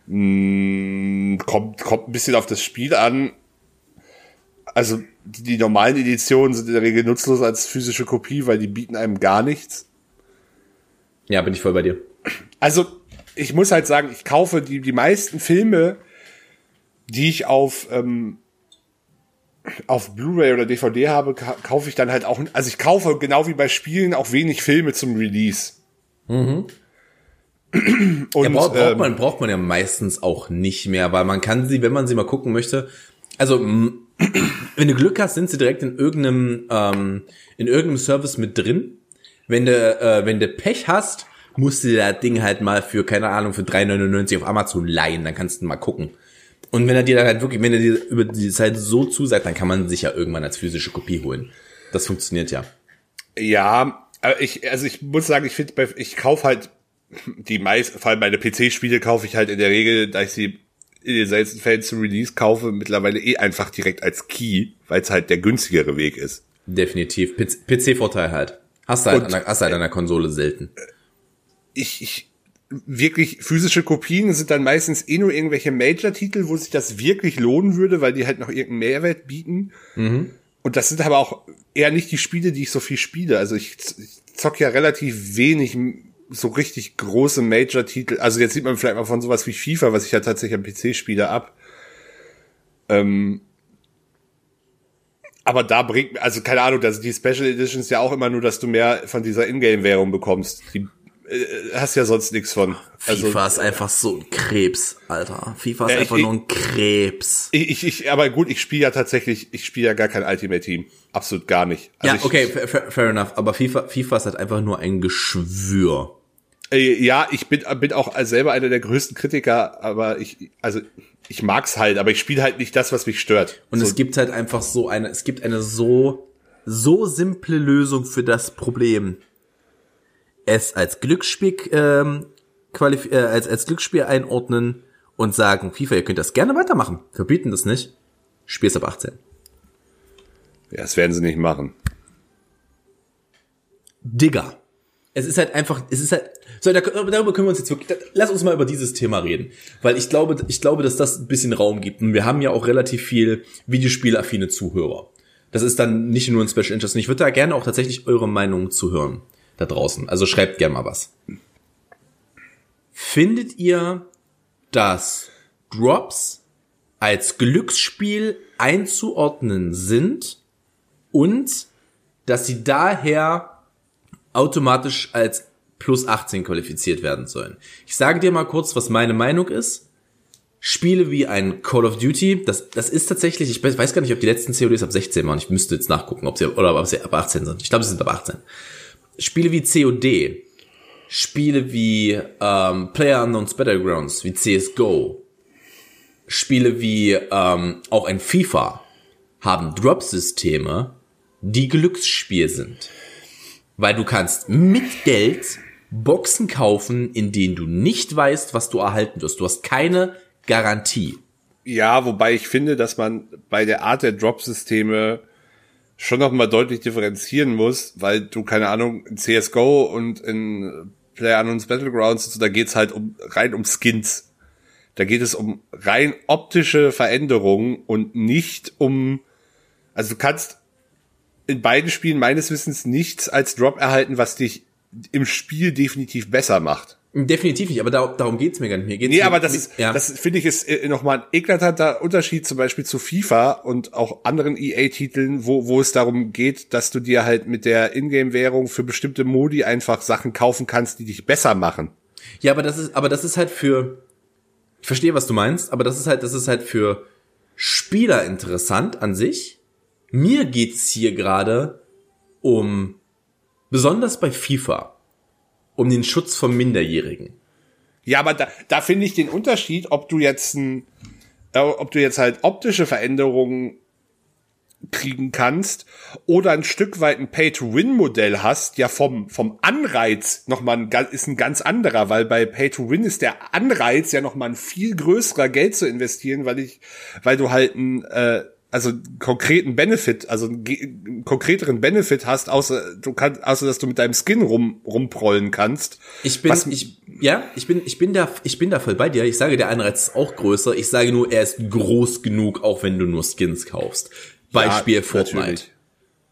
Speaker 3: kommt, kommt ein bisschen auf das Spiel an. Also die, die normalen Editionen sind in der Regel nutzlos als physische Kopie, weil die bieten einem gar nichts.
Speaker 2: Ja, bin ich voll bei dir.
Speaker 3: Also ich muss halt sagen, ich kaufe die, die meisten Filme, die ich auf, ähm, auf Blu-ray oder DVD habe, ka kaufe ich dann halt auch, also ich kaufe genau wie bei Spielen auch wenig Filme zum Release.
Speaker 2: Und, ja, braucht, braucht,
Speaker 3: ähm,
Speaker 2: man, braucht man ja meistens auch nicht mehr, weil man kann sie, wenn man sie mal gucken möchte, also wenn du Glück hast, sind sie direkt in irgendeinem ähm, in irgendeinem Service mit drin. Wenn du äh, wenn du Pech hast, musst du dir das Ding halt mal für keine Ahnung für 3,99 auf Amazon leihen, dann kannst du mal gucken. Und wenn er dir dann halt wirklich, wenn er dir über die Zeit so zusagt, dann kann man sich ja irgendwann als physische Kopie holen. Das funktioniert ja.
Speaker 3: Ja, aber ich, also ich muss sagen, ich finde, ich kaufe halt die meisten, vor allem meine PC-Spiele kaufe ich halt in der Regel, da ich sie in den seltensten Fällen zu Release kaufe, mittlerweile eh einfach direkt als Key, weil es halt der günstigere Weg ist.
Speaker 2: Definitiv. PC-Vorteil halt. Hast du halt,
Speaker 3: Und-
Speaker 2: an der, hast du halt an der Konsole selten.
Speaker 3: Ich, ich wirklich physische Kopien sind dann meistens eh nur irgendwelche Major-Titel, wo sich das wirklich lohnen würde, weil die halt noch irgendeinen Mehrwert bieten. Und das sind aber auch eher nicht die Spiele, die ich so viel spiele. Also ich, ich zock ja relativ wenig so richtig große Major-Titel. Also jetzt sieht man vielleicht mal von sowas wie FIFA, was ich ja tatsächlich am PC spiele, ab. Ähm, aber da bringt, also keine Ahnung, dass die Special Editions ja auch immer nur, dass du mehr von dieser Ingame-Währung bekommst. Die äh, hast ja sonst nichts von. Also
Speaker 2: FIFA ist einfach so ein Krebs, Alter. FIFA ist
Speaker 3: Ja, ich-
Speaker 2: einfach
Speaker 3: ich-
Speaker 2: nur ein Krebs.
Speaker 3: ich, ich, ich, aber gut, ich spiele ja tatsächlich, ich spiele ja gar kein Ultimate Team. Absolut gar nicht. Also
Speaker 2: ja,
Speaker 3: ich,
Speaker 2: okay, fair, fair- fair enough. Aber FIFA, FIFA ist halt einfach nur ein Geschwür.
Speaker 3: Äh, ja, ich bin, bin auch selber einer der größten Kritiker, aber ich, also ich mag's halt, aber ich spiele halt nicht das, was mich stört.
Speaker 2: Und
Speaker 3: so,
Speaker 2: es gibt halt einfach so eine, es gibt eine so, so simple Lösung für das Problem. Es als Glücksspiel, ähm, qualif äh, als, als Glücksspiel einordnen und sagen, FIFA, ihr könnt das gerne weitermachen. Verbieten das nicht. Spiel's ab 18.
Speaker 3: ja, das werden sie nicht machen.
Speaker 2: Digga. Es ist halt einfach, es ist halt, so, da, darüber können wir uns jetzt wirklich, lass uns mal über dieses Thema reden. Weil ich glaube, ich glaube, dass das ein bisschen Raum gibt. Und wir haben ja auch relativ viel Videospielaffine Zuhörer. Das ist dann nicht nur ein Special Interest. Und ich würde da gerne auch tatsächlich eure Meinung zu hören. Da draußen. Also schreibt gerne mal was. Findet ihr, dass Drops als Glücksspiel einzuordnen sind und dass sie daher automatisch als plus 18 qualifiziert werden sollen. Ich sage dir mal kurz, was meine Meinung ist. Spiele wie ein Call of Duty, das, das ist tatsächlich, ich weiß gar nicht, ob die letzten CODs ab 16 waren. Ich müsste jetzt nachgucken, ob sie, oder ob sie ab 18 sind. Ich glaube, sie sind ab 18. Spiele wie COD, Spiele wie ähm, Player Unknown's Battlegrounds, wie CSGO, Spiele wie ähm, auch ein FIFA haben Drop-Systeme, die Glücksspiel sind. Weil du kannst mit Geld Boxen kaufen, in denen du nicht weißt, was du erhalten wirst. Du hast keine Garantie.
Speaker 3: Ja, wobei ich finde, dass man bei der Art der Drop-Systeme schon noch mal deutlich differenzieren muss, weil du, keine Ahnung, in CSGO und in PlayerUnknown's Battlegrounds, und so, da geht's halt um, rein um Skins. Da geht es um rein optische Veränderungen und nicht um, also du kannst in beiden Spielen meines Wissens nichts als Drop erhalten, was dich im Spiel definitiv besser macht.
Speaker 2: Definitiv nicht, aber da, darum geht's mir gar nicht. Mir geht's
Speaker 3: Nee, aber das ist,
Speaker 2: ja.
Speaker 3: das finde ich ist äh, nochmal ein eklatanter Unterschied zum Beispiel zu FIFA und auch anderen EA-Titeln, wo, wo es darum geht, dass du dir halt mit der Ingame-Währung für bestimmte Modi einfach Sachen kaufen kannst, die dich besser machen.
Speaker 2: Ja, aber das ist, aber das ist halt für, ich verstehe, was du meinst, aber das ist halt, das ist halt für Spieler interessant an sich. Mir geht's hier gerade um, besonders bei FIFA, um den Schutz von Minderjährigen.
Speaker 3: Ja, aber da, da finde ich den Unterschied, ob du jetzt ein, äh, ob du jetzt halt optische Veränderungen kriegen kannst oder ein Stück weit ein Pay-to-Win-Modell hast, ja vom, vom Anreiz nochmal ein, ist ein ganz anderer, weil bei Pay-to-Win ist der Anreiz ja nochmal ein viel größerer Geld zu investieren, weil ich, weil du halt ein, äh, also einen konkreten Benefit, also konkreteren Benefit hast, außer du kannst, außer dass du mit deinem Skin rum, rumprollen kannst.
Speaker 2: Ich bin, ich, ja, ich bin, ich bin da, ich bin da voll bei dir. Ich sage, der Anreiz ist auch größer. Ich sage nur, er ist groß genug, auch wenn du nur Skins kaufst. Beispiel
Speaker 3: Ja,
Speaker 2: Fortnite.
Speaker 3: natürlich.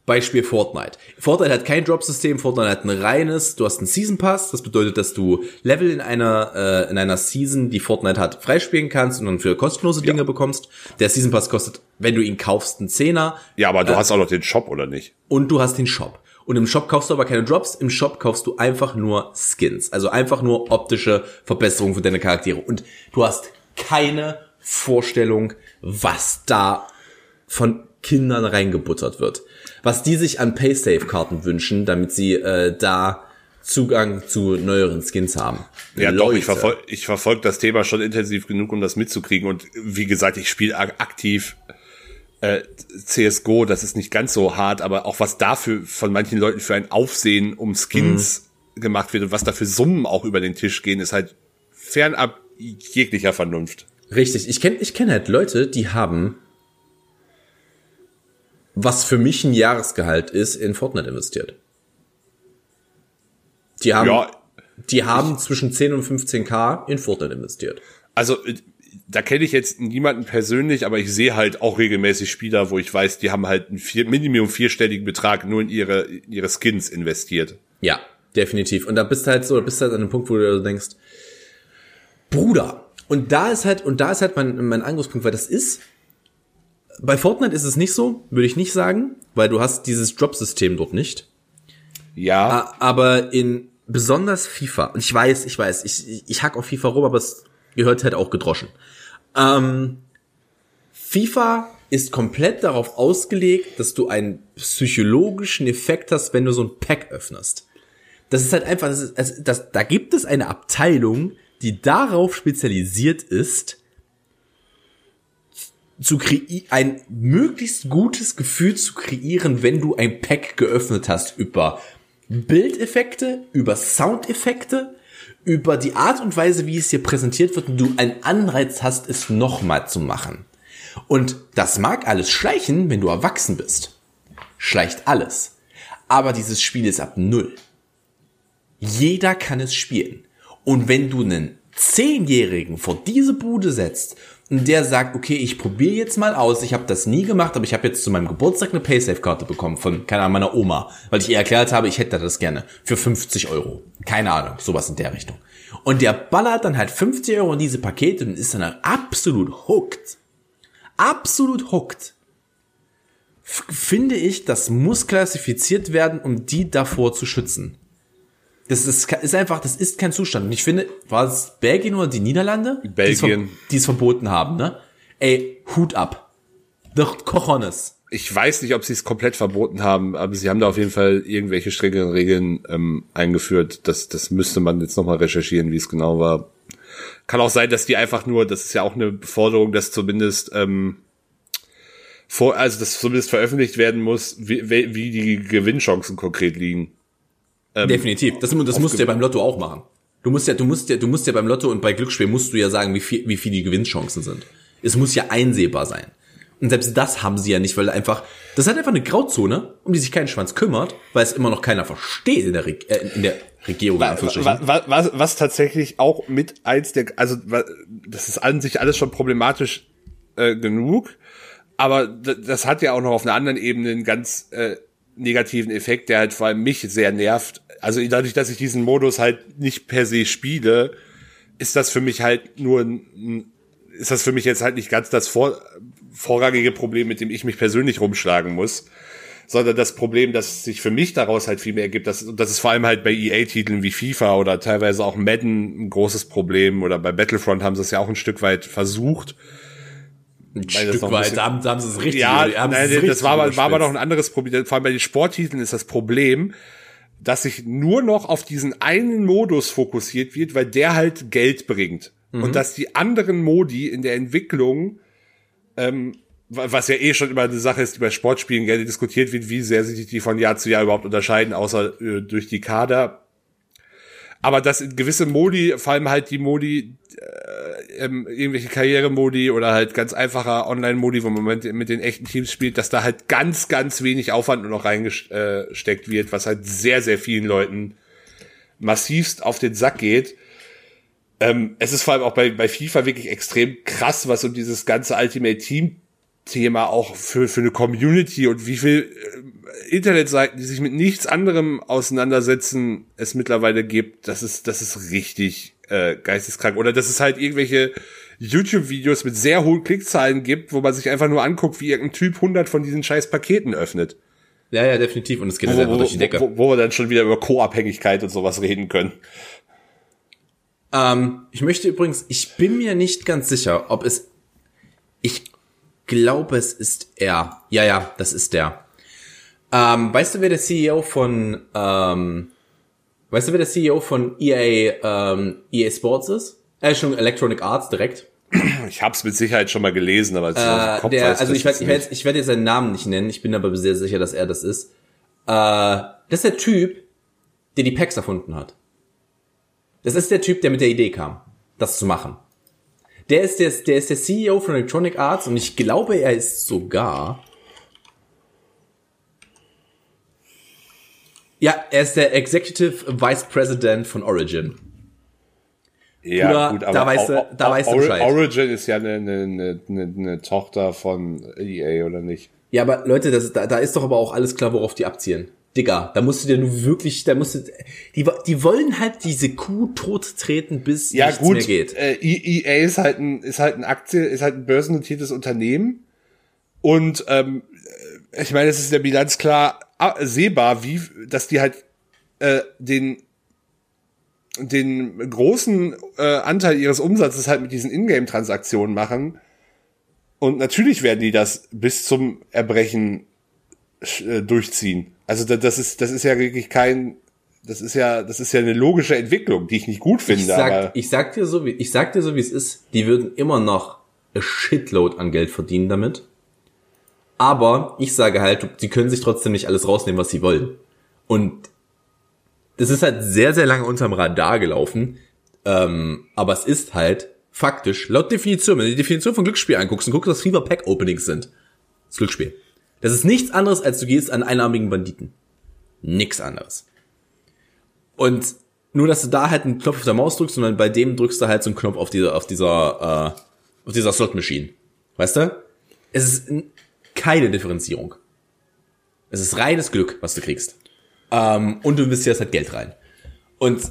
Speaker 2: Beispiel Fortnite. Fortnite hat kein Drop-System, Fortnite hat ein reines, du hast einen Season Pass, das bedeutet, dass du Level in einer, äh, in einer Season, die Fortnite hat, freispielen kannst und dann für kostenlose Dinge bekommst. Der Season Pass kostet, wenn du ihn kaufst, einen Zehner.
Speaker 3: Ja, aber du äh, hast auch noch den Shop, oder nicht?
Speaker 2: Und du hast den Shop. Und im Shop kaufst du aber keine Drops, im Shop kaufst du einfach nur Skins. Also einfach nur optische Verbesserungen für deine Charaktere. Und du hast keine Vorstellung, was da von Kindern reingebuttert wird was die sich an Paysafe-Karten wünschen, damit sie äh, da Zugang zu neueren Skins haben.
Speaker 3: Ja, Leute. doch, ich verfolge ich verfolg das Thema schon intensiv genug, um das mitzukriegen. Und wie gesagt, ich spiele aktiv äh, CSGO, das ist nicht ganz so hart, aber auch was dafür von manchen Leuten für ein Aufsehen um Skins mhm. gemacht wird und was da für Summen auch über den Tisch gehen, ist halt fernab jeglicher Vernunft.
Speaker 2: Richtig, ich kenne ich kenn halt Leute, die haben was für mich ein Jahresgehalt ist, in Fortnite investiert. Die haben, ja, die haben zwischen 10 und 15k in Fortnite investiert.
Speaker 3: Also, da kenne ich jetzt niemanden persönlich, aber ich sehe halt auch regelmäßig Spieler, wo ich weiß, die haben halt einen vier, Minimum vierstelligen Betrag nur in ihre, in ihre Skins investiert.
Speaker 2: Ja, definitiv. Und da bist du halt so, bist halt an einem Punkt, wo du denkst, Bruder, und da ist halt, und da ist halt mein, mein Angriffspunkt, weil das ist, bei Fortnite ist es nicht so, würde ich nicht sagen, weil du hast dieses Drop-System dort nicht.
Speaker 3: Ja.
Speaker 2: Aber in besonders FIFA, und ich weiß, ich weiß, ich, ich hack auf FIFA rum, aber es gehört halt auch gedroschen. Ähm, FIFA ist komplett darauf ausgelegt, dass du einen psychologischen Effekt hast, wenn du so ein Pack öffnest. Das ist halt einfach, das ist, also das, da gibt es eine Abteilung, die darauf spezialisiert ist, zu kreieren, ein möglichst gutes Gefühl zu kreieren, wenn du ein Pack geöffnet hast über Bildeffekte, über Soundeffekte, über die Art und Weise, wie es dir präsentiert wird und du einen Anreiz hast, es nochmal zu machen. Und das mag alles schleichen, wenn du erwachsen bist. Schleicht alles. Aber dieses Spiel ist ab Null. Jeder kann es spielen. Und wenn du einen Zehnjährigen vor diese Bude setzt und der sagt, okay, ich probiere jetzt mal aus, ich habe das nie gemacht, aber ich habe jetzt zu meinem Geburtstag eine Paysafe-Karte bekommen von, keine Ahnung, meiner Oma, weil ich ihr erklärt habe, ich hätte das gerne für 50 Euro. Keine Ahnung, sowas in der Richtung. Und der ballert dann halt 50 Euro in diese Pakete und ist dann halt absolut hooked. Absolut hooked. F finde ich, das muss klassifiziert werden, um die davor zu schützen. Das ist, ist einfach, das ist kein Zustand. Und ich finde, war es Belgien oder die Niederlande?
Speaker 3: Belgien.
Speaker 2: Die es verboten haben, ne? Ey, Hut ab. The Cojones.
Speaker 3: Ich weiß nicht, ob sie es komplett verboten haben, aber sie haben da auf jeden Fall irgendwelche strengeren Regeln ähm, eingeführt. Das, das müsste man jetzt nochmal recherchieren, wie es genau war. Kann auch sein, dass die einfach nur, das ist ja auch eine Forderung, dass zumindest ähm, vor, also dass zumindest veröffentlicht werden muss, wie, wie die Gewinnchancen konkret liegen.
Speaker 2: Ähm, Definitiv. Das, das musst du ja beim Lotto auch machen. Du musst ja, du musst ja, du musst ja beim Lotto und bei Glücksspiel musst du ja sagen, wie viel, wie viel die Gewinnchancen sind. Es muss ja einsehbar sein. Und selbst das haben sie ja nicht, weil einfach, das hat einfach eine Grauzone, um die sich kein Schwanz kümmert, weil es immer noch keiner versteht in der, Re äh, in der Regierung.
Speaker 3: Was, was, was, was tatsächlich auch mit eins der, also das ist an sich alles schon problematisch äh, genug, aber das hat ja auch noch auf einer anderen Ebene einen ganz äh, negativen Effekt, der halt vor allem mich sehr nervt, also dadurch, dass ich diesen Modus halt nicht per se spiele, ist das für mich halt nur ein, ist das für mich jetzt halt nicht ganz das vor, vorrangige Problem, mit dem ich mich persönlich rumschlagen muss, sondern das Problem, das sich für mich daraus halt viel mehr ergibt, das, das ist vor allem halt bei EA-Titeln wie FIFA oder teilweise auch Madden ein großes Problem oder bei Battlefront haben sie es ja auch ein Stück weit versucht.
Speaker 2: Ein Stück weit, da haben, da haben sie es richtig.
Speaker 3: Ja, nein, das war, aber, war aber noch ein anderes Problem. Vor allem bei den Sporttiteln ist das Problem, dass sich nur noch auf diesen einen Modus fokussiert wird, weil der halt Geld bringt. Mhm. Und dass die anderen Modi in der Entwicklung, ähm, was ja eh schon immer eine Sache ist, die bei Sportspielen gerne diskutiert wird, wie sehr sich die von Jahr zu Jahr überhaupt unterscheiden, außer äh, durch die Kader aber dass gewisse Modi, vor allem halt die Modi, äh, ähm, irgendwelche Karrieremodi oder halt ganz einfacher Online-Modi, wo man mit, den echten Teams spielt, dass da halt ganz, ganz wenig Aufwand nur noch reingesteckt wird, was halt sehr, sehr vielen Leuten massivst auf den Sack geht. Ähm, es ist vor allem auch bei, bei FIFA wirklich extrem krass, was um dieses ganze Ultimate Team Thema auch für, für eine Community und wie viel äh, Internetseiten, die sich mit nichts anderem auseinandersetzen, es mittlerweile gibt, das ist, das ist richtig äh, geisteskrank. Oder dass es halt irgendwelche YouTube-Videos mit sehr hohen Klickzahlen gibt, wo man sich einfach nur anguckt, wie irgendein Typ 100 von diesen scheiß Paketen öffnet.
Speaker 2: Ja, ja, definitiv. Und es geht
Speaker 3: Wo,
Speaker 2: halt einfach
Speaker 3: wo,
Speaker 2: durch die Decke.
Speaker 3: wo, wo wir dann schon wieder über Co-Abhängigkeit und sowas reden können.
Speaker 2: Ähm, ich möchte übrigens, ich bin mir nicht ganz sicher, ob es, ich glaube, es ist er. Ja, ja, das ist der. Ähm, weißt du, wer der CEO von, ähm, weißt du, wer der CEO von EA, ähm, EA Sports ist? Äh, schon Electronic Arts direkt.
Speaker 3: Ich hab's mit Sicherheit schon mal gelesen, aber
Speaker 2: Äh,
Speaker 3: Kopf
Speaker 2: der,
Speaker 3: weiß,
Speaker 2: also ich werde
Speaker 3: jetzt
Speaker 2: ich werd, ich werd jetzt seinen Namen nicht nennen, ich bin aber sehr sicher, dass er das ist. Äh, das ist der Typ, der die Packs erfunden hat. Das ist der Typ, der mit der Idee kam, das zu machen. Der ist der, der ist der CEO von Electronic Arts und ich glaube, er ist sogar. Ja, er ist der Executive Vice President von Origin.
Speaker 3: Ja,
Speaker 2: Bruder, da weißt du- da weißt du Bescheid.
Speaker 3: Origin ist ja eine, eine, eine, eine, Tochter von EA, oder nicht?
Speaker 2: Ja, aber Leute, das, da, da ist doch aber auch alles klar, worauf die abzielen. Digga, da musst du dir nur wirklich, da musst du, die, die wollen halt diese Kuh tot treten, bis
Speaker 3: Ja,
Speaker 2: nichts
Speaker 3: gut,
Speaker 2: mehr geht.
Speaker 3: Äh, EA ist halt ein, ist halt ein Aktie, ist halt ein börsennotiertes Unternehmen. Und ähm, ich meine, es ist in der Bilanz klar sehbar, wie, dass die halt äh, den den großen äh, Anteil ihres Umsatzes halt mit diesen Ingame-Transaktionen machen. Und natürlich werden die das bis zum Erbrechen äh, durchziehen. Also da, das ist das ist ja wirklich kein das ist ja das ist ja eine logische Entwicklung, die ich nicht gut finde.
Speaker 2: Ich sag, ich sag dir so, wie, ich sag dir so, wie es ist. Die würden immer noch a shitload an Geld verdienen damit. Aber ich sage halt, sie können sich trotzdem nicht alles rausnehmen, was sie wollen. Und das ist halt sehr, sehr lange unterm Radar gelaufen. Ähm, aber es ist halt faktisch, laut Definition, wenn du die Definition von Glücksspiel anguckst und guckst, was FIFA Pack Openings sind. Das Glücksspiel. Das ist nichts anderes, als du gehst an einarmigen Banditen. Nix anderes. Und nur, dass du da halt einen Knopf auf der Maus drückst, sondern bei dem drückst du halt so einen Knopf auf dieser, auf dieser, äh, auf dieser Slot-Machine. Weißt du? Es ist keine Differenzierung. Es ist reines Glück, was du kriegst. Ähm, und du investierst halt Geld rein. Und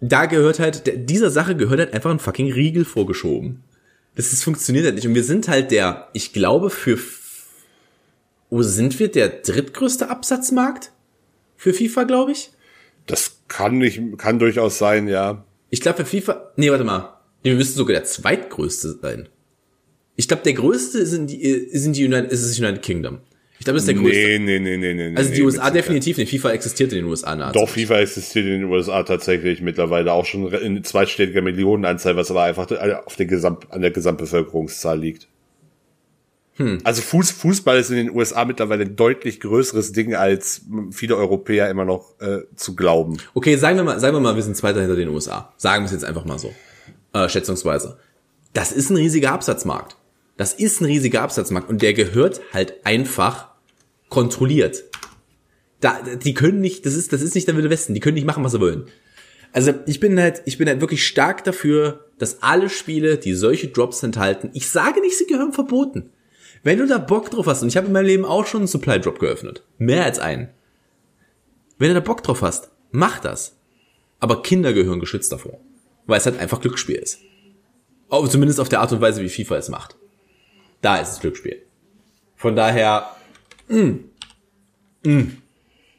Speaker 2: da gehört halt, dieser Sache gehört halt einfach ein fucking Riegel vorgeschoben. Das ist, funktioniert halt nicht. Und wir sind halt der, ich glaube, für, wo sind wir? Der drittgrößte Absatzmarkt? Für FIFA, glaube ich?
Speaker 3: das kann nicht kann durchaus sein, ja.
Speaker 2: Ich glaube, für FIFA, nee, warte mal. Wir müssten sogar der zweitgrößte sein. Ich glaube, der größte sind die, sind die United, ist das United Kingdom. Ich glaube, das ist der größte.
Speaker 3: Nee, nee, nee, nee, nee.
Speaker 2: also
Speaker 3: nee,
Speaker 2: die
Speaker 3: mit
Speaker 2: USA definitiv nicht. FIFA existiert in den USA nahezu.
Speaker 3: Doch, FIFA existiert in den USA tatsächlich mittlerweile auch schon in zweistelliger Millionenanzahl, was aber einfach auf der Gesamt, an der Gesamtbevölkerungszahl liegt.
Speaker 2: Hm.
Speaker 3: Also Fuß, Fußball ist in den USA mittlerweile ein deutlich größeres Ding, als viele Europäer immer noch äh, zu glauben.
Speaker 2: Okay, sagen wir mal, sagen wir mal, wir sind Zweiter hinter den USA. Sagen wir es jetzt einfach mal so. Äh, schätzungsweise. Das ist ein riesiger Absatzmarkt. Das ist ein riesiger Absatzmarkt und der gehört halt einfach kontrolliert. Da, die können nicht, das ist, das ist nicht der Wille Westen, die können nicht machen, was sie wollen. Also ich bin halt, ich bin halt wirklich stark dafür, dass alle Spiele, die solche Drops enthalten, ich sage nicht, sie gehören verboten. Wenn du da Bock drauf hast, und ich habe in meinem Leben auch schon einen Supply Drop geöffnet, mehr als einen. Wenn du da Bock drauf hast, mach das. Aber Kinder gehören geschützt davor. Weil es halt einfach Glücksspiel ist. Aber zumindest auf der Art und Weise, wie FIFA es macht. Da ist es Glücksspiel. Von daher, mh, mh,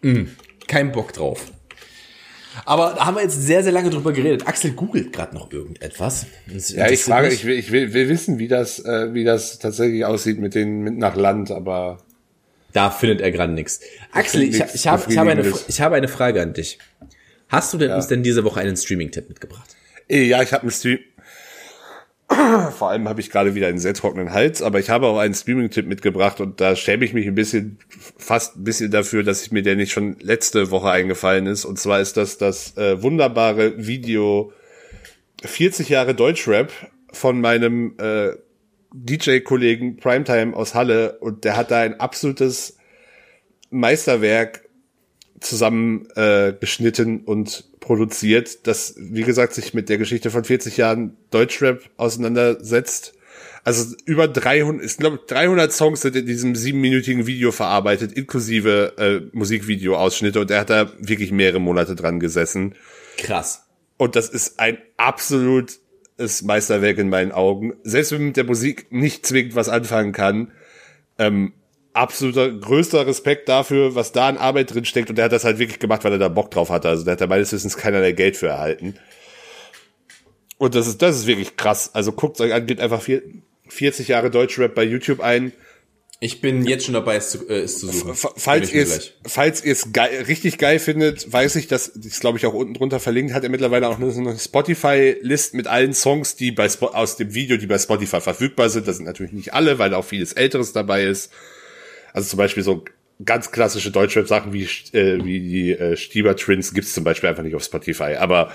Speaker 2: mh, kein Bock drauf. Aber da haben wir jetzt sehr, sehr lange drüber geredet. Axel googelt gerade noch irgendetwas. Das
Speaker 3: Ja, ich frage, ich will, ich will, will wissen, wie das, äh, wie das tatsächlich aussieht mit den mit nach Land, aber
Speaker 2: Da findet er gerade nichts. Axel, ich, ich, habe, ich, habe eine, ich habe eine Frage an dich. Hast du denn uns denn diese Woche einen Streaming-Tipp mitgebracht?
Speaker 3: Eh, Ja, ich habe einen Stream. Vor allem habe ich gerade wieder einen sehr trockenen Hals, aber ich habe auch einen Streaming-Tipp mitgebracht und da schäme ich mich ein bisschen, fast ein bisschen dafür, dass ich mir der nicht schon letzte Woche eingefallen ist. Und zwar ist das das äh, wunderbare Video 40 Jahre Deutschrap von meinem äh, DJ-Kollegen Primetime aus Halle und der hat da ein absolutes Meisterwerk zusammen äh, geschnitten und produziert, das, wie gesagt, sich mit der Geschichte von 40 Jahren Deutschrap auseinandersetzt Also über 300, ich glaube 300 Songs sind in diesem siebenminütigen Video verarbeitet, inklusive äh, Musikvideo-Ausschnitte und er hat da wirklich mehrere Monate dran gesessen.
Speaker 2: Krass.
Speaker 3: Und das ist ein absolutes Meisterwerk in meinen Augen. Selbst wenn man mit der Musik nicht zwingend was anfangen kann, ähm, absoluter größter Respekt dafür, was da an Arbeit drin steckt. Und er hat das halt wirklich gemacht, weil er da Bock drauf hatte. Also da hat er meines Wissens keinerlei Geld für erhalten. Und das ist, das ist wirklich krass. Also guckt euch an, geht einfach vier, 40 Jahre Deutschrap bei YouTube ein.
Speaker 2: Ich bin jetzt schon dabei, es zu, äh, es zu suchen.
Speaker 3: Falls ihr
Speaker 2: ich
Speaker 3: es, falls ihr es geil, richtig geil findet, weiß ich, dass, das glaube ich auch unten drunter verlinkt, hat er mittlerweile auch eine Spotify-List mit allen Songs, die bei Spo aus dem Video, die bei Spotify verfügbar sind. Das sind natürlich nicht alle, weil auch vieles Älteres dabei ist. Also zum Beispiel so ganz klassische Deutschrap-Sachen wie, äh, wie die äh, Stieber Twins gibt's zum Beispiel einfach nicht auf Spotify. Aber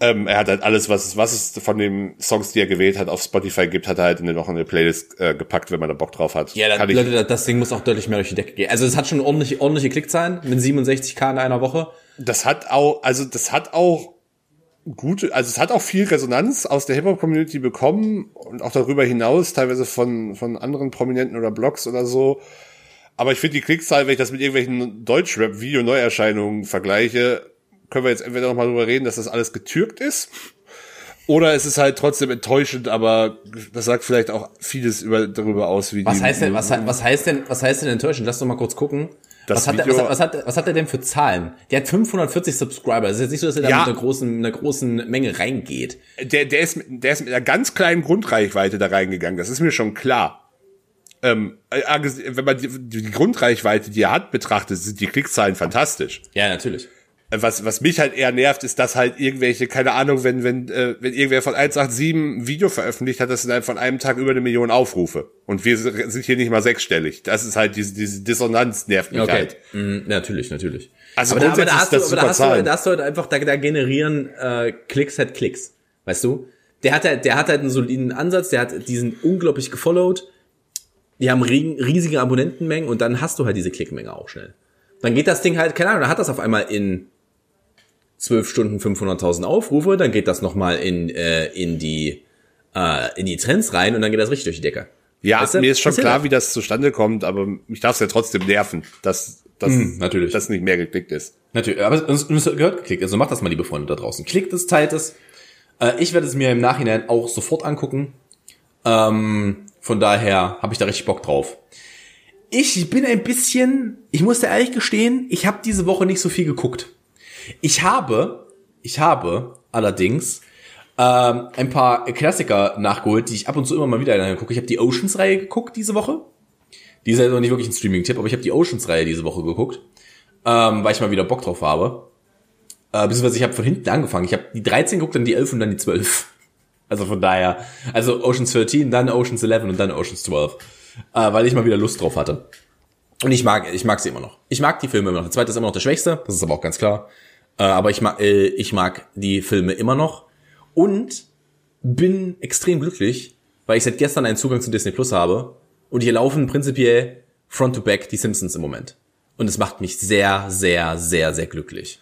Speaker 3: ähm, er hat halt alles, was es, was es von den Songs, die er gewählt hat, auf Spotify gibt, hat er halt in eine, noch in eine Playlist äh, gepackt, wenn man da Bock drauf hat.
Speaker 2: Ja,
Speaker 3: ich,
Speaker 2: Leute, das Ding muss auch deutlich mehr durch die Decke gehen. Also es hat schon ordentliche, ordentliche Klickzahlen mit 67k in einer Woche.
Speaker 3: das hat auch, also das hat auch gute, also es hat auch viel Resonanz aus der Hip-Hop-Community bekommen und auch darüber hinaus, teilweise von, von anderen Prominenten oder Blogs oder so. Aber ich finde die Klickzahl, wenn ich das mit irgendwelchen Deutschrap-Video-Neuerscheinungen vergleiche, können wir jetzt entweder noch mal drüber reden, dass das alles getürkt ist. Oder es ist halt trotzdem enttäuschend, aber das sagt vielleicht auch vieles über, darüber aus, wie
Speaker 2: Was
Speaker 3: die,
Speaker 2: heißt denn, was, was heißt denn, was heißt denn enttäuschend? Lass doch mal kurz gucken.
Speaker 3: Das
Speaker 2: was, hat der,
Speaker 3: Video-
Speaker 2: was, was, hat, was hat er denn für Zahlen? Der hat 540 Subscriber. Das ist jetzt nicht so, dass er da
Speaker 3: Ja.
Speaker 2: mit einer großen, einer großen Menge reingeht.
Speaker 3: der, der, ist, mit- der ist mit einer ganz kleinen Grundreichweite da reingegangen. Das ist mir schon klar. Ähm, äh, wenn man die, die Grundreichweite, die er hat, betrachtet, sind die Klickzahlen fantastisch.
Speaker 2: Ja, natürlich.
Speaker 3: Was, was mich halt eher nervt, ist, dass halt irgendwelche, keine Ahnung, wenn, wenn, äh, wenn irgendwer von 187 ein Video veröffentlicht hat, das innerhalb von einem Tag über eine Million Aufrufe. Und wir sind hier nicht mal sechsstellig. Das ist halt diese, diese Dissonanz nervt mich
Speaker 2: Okay.
Speaker 3: halt.
Speaker 2: Mhm, natürlich, natürlich.
Speaker 3: Also
Speaker 2: aber da, aber da hast du,
Speaker 3: das
Speaker 2: aber da hast du, da hast du halt einfach, da, da generieren äh, Klicks halt Klicks. Weißt du? Der hat halt, der hat halt einen soliden Ansatz, der hat diesen unglaublich gefollowt. Die haben rie- riesige Abonnentenmengen und dann hast du halt diese Klickmenge auch schnell. Dann geht das Ding halt, keine Ahnung, dann hat das auf einmal in 12 Stunden 500.000 Aufrufe, dann geht das nochmal in, äh, in die, äh, in die Trends rein und dann geht das richtig durch die Decke.
Speaker 3: Ja,
Speaker 2: Weißt du?
Speaker 3: mir ist schon klar, wie das zustande kommt, aber mich darf es ja trotzdem nerven, dass, dass,
Speaker 2: Mm, natürlich.
Speaker 3: dass nicht mehr geklickt ist.
Speaker 2: Natürlich, aber es, es gehört geklickt. Also macht das mal, liebe Freunde da draußen. Klickt es, teilt es. Äh, ich werde es mir im Nachhinein auch sofort angucken. Ähm, von daher habe ich da richtig Bock drauf. Ich bin ein bisschen, ich muss dir ehrlich gestehen, ich habe diese Woche nicht so viel geguckt. Ich habe, ich habe allerdings ähm, ein paar Klassiker nachgeholt, die ich ab und zu immer mal wieder gucke. Ich habe die Oceans-Reihe geguckt diese Woche. Die ist ja noch nicht wirklich ein Streaming-Tipp, aber ich habe die Oceans-Reihe diese Woche geguckt, ähm, weil ich mal wieder Bock drauf habe. Äh, beziehungsweise ich habe von hinten angefangen. Ich habe die 13 geguckt, dann die 11 und dann die 12. Also von daher, also Oceans 13, dann Oceans 11 und dann Oceans 12. Äh, weil ich mal wieder Lust drauf hatte. Und ich mag, ich mag sie immer noch. Ich mag die Filme immer noch. Der zweite ist immer noch der schwächste, das ist aber auch ganz klar. Äh, aber ich mag, äh, ich mag die Filme immer noch. Und bin extrem glücklich, weil ich seit gestern einen Zugang zu Disney Plus habe. Und hier laufen prinzipiell front to back die Simpsons im Moment. Und es macht mich sehr, sehr, sehr, sehr glücklich.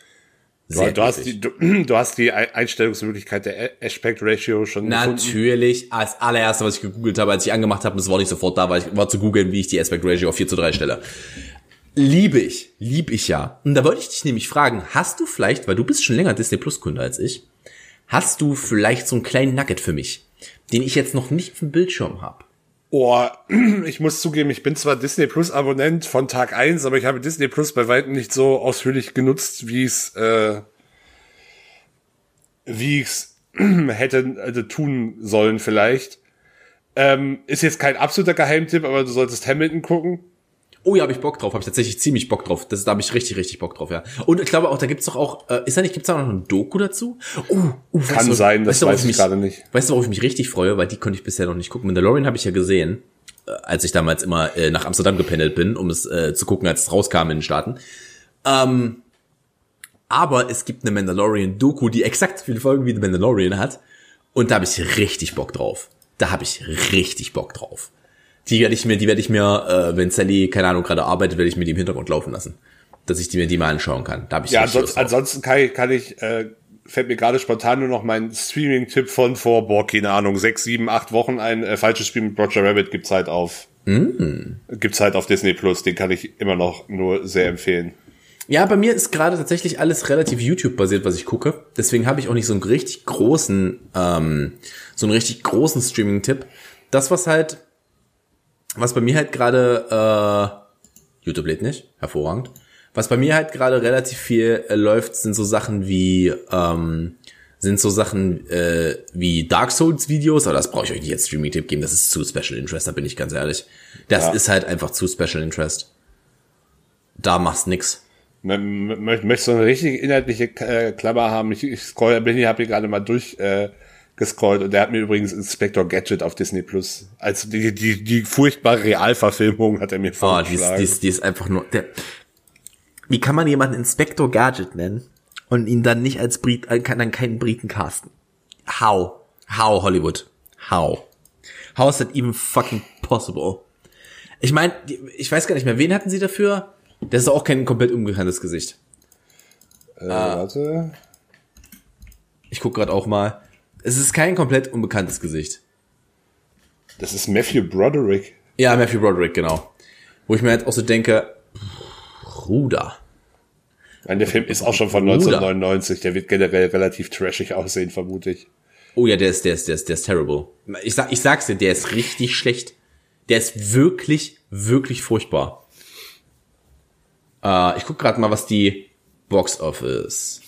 Speaker 3: Du,
Speaker 2: Sehr
Speaker 3: du, hast die, du, du hast die Ei- Einstellungsmöglichkeit der Aspect Ratio schon gefunden.
Speaker 2: Natürlich, als allererste, was ich gegoogelt habe, als ich angemacht habe, und es war nicht sofort da, war, ich, war zu googeln, wie ich die Aspect Ratio auf 4 zu 3 stelle. Liebe ich, lieb ich ja. Und da wollte ich dich nämlich fragen, hast du vielleicht, weil du bist schon länger Disney Plus Kunde als ich, hast du vielleicht so einen kleinen Nugget für mich, den ich jetzt noch nicht auf dem Bildschirm habe?
Speaker 3: Oh, ich muss zugeben, ich bin zwar Disney Plus Abonnent von Tag eins, aber ich habe Disney Plus bei weitem nicht so ausführlich genutzt, wie es äh, wie ich es hätte also tun sollen vielleicht. Ähm, ist jetzt kein absoluter Geheimtipp, aber du solltest Hamilton gucken.
Speaker 2: Oh ja, habe ich Bock drauf, habe ich tatsächlich ziemlich Bock drauf. Das, da habe ich richtig, richtig Bock drauf, ja. Und ich glaube auch, da gibt's doch auch, äh, ist da nicht, gibt's da noch ein Doku dazu? Uh, uh,
Speaker 3: Kann
Speaker 2: weißt du,
Speaker 3: sein, das
Speaker 2: weißt worauf
Speaker 3: weiß ich
Speaker 2: mich-
Speaker 3: gerade nicht.
Speaker 2: Weißt du, worauf ich mich richtig freue, weil die konnte ich bisher noch nicht gucken. Mandalorian habe ich ja gesehen, äh, als ich damals immer äh, nach Amsterdam gependelt bin, um es äh, zu gucken, als es rauskam in den Staaten. Ähm, aber es gibt eine Mandalorian-Doku, die exakt so viele Folgen wie The Mandalorian hat. Und da habe ich richtig Bock drauf. Da habe ich richtig Bock drauf. Die werde ich mir, die werde ich mir, äh, wenn Sally, keine Ahnung, gerade arbeitet, werde ich mir die im Hintergrund laufen lassen. Dass ich die mir die mal anschauen kann. Da habe ich
Speaker 3: Ja, ansonsten, ansonsten kann ich, kann ich äh, fällt mir gerade spontan nur noch mein Streaming-Tipp von vor, boah, keine Ahnung, sechs, sieben, acht Wochen. Ein äh, falsches Spiel mit Roger Rabbit gibt's halt auf, mm. gibt's halt auf Disney Plus. Den kann ich immer noch nur sehr empfehlen.
Speaker 2: Ja, bei mir ist gerade tatsächlich alles relativ YouTube-basiert, was ich gucke. Deswegen habe ich auch nicht so einen richtig großen, ähm, so einen richtig großen Streaming-Tipp. Das, was halt, was bei mir halt gerade, äh, YouTube lädt nicht, hervorragend. Was bei mir halt gerade relativ viel äh, läuft, sind so Sachen wie, ähm, sind so Sachen äh, wie Dark Souls Videos, aber das brauche ich euch nicht als Streaming-Tipp geben, das ist zu Special Interest, da bin ich ganz ehrlich. Das ja. ist halt einfach zu Special Interest. Da machst nix.
Speaker 3: Möchtest du eine richtig inhaltliche äh, Klammer haben? Ich, ich scroll, bin hier, habe hier gerade mal durch äh, gescrollt und der hat mir übrigens Inspector Gadget auf Disney Plus als die die die furchtbare Realverfilmung hat er mir
Speaker 2: vorgeschlagen. Oh, die ist, die ist, die ist einfach nur der, wie kann man jemanden Inspector Gadget nennen und ihn dann nicht als Brit, äh, kann dann keinen Briten casten? How? How Hollywood? How? How is that even fucking possible? Ich meine, ich weiß gar nicht mehr, wen hatten sie dafür? Das ist auch kein komplett unbekanntes Gesicht.
Speaker 3: Äh, ah. warte.
Speaker 2: Ich guck gerade auch mal. Es ist kein komplett unbekanntes Gesicht.
Speaker 3: Das ist Matthew Broderick.
Speaker 2: Ja, Matthew Broderick, genau. Wo ich mir halt auch so denke, Bruder.
Speaker 3: Nein, der Film ist auch schon von 1999. Der wird generell relativ trashig aussehen, vermute ich.
Speaker 2: Oh ja, der ist, der ist, der ist, der ist terrible. Ich sag, ich sag's dir, der ist richtig schlecht. Der ist wirklich, wirklich furchtbar. Äh, ich guck gerade mal, was die Box Office.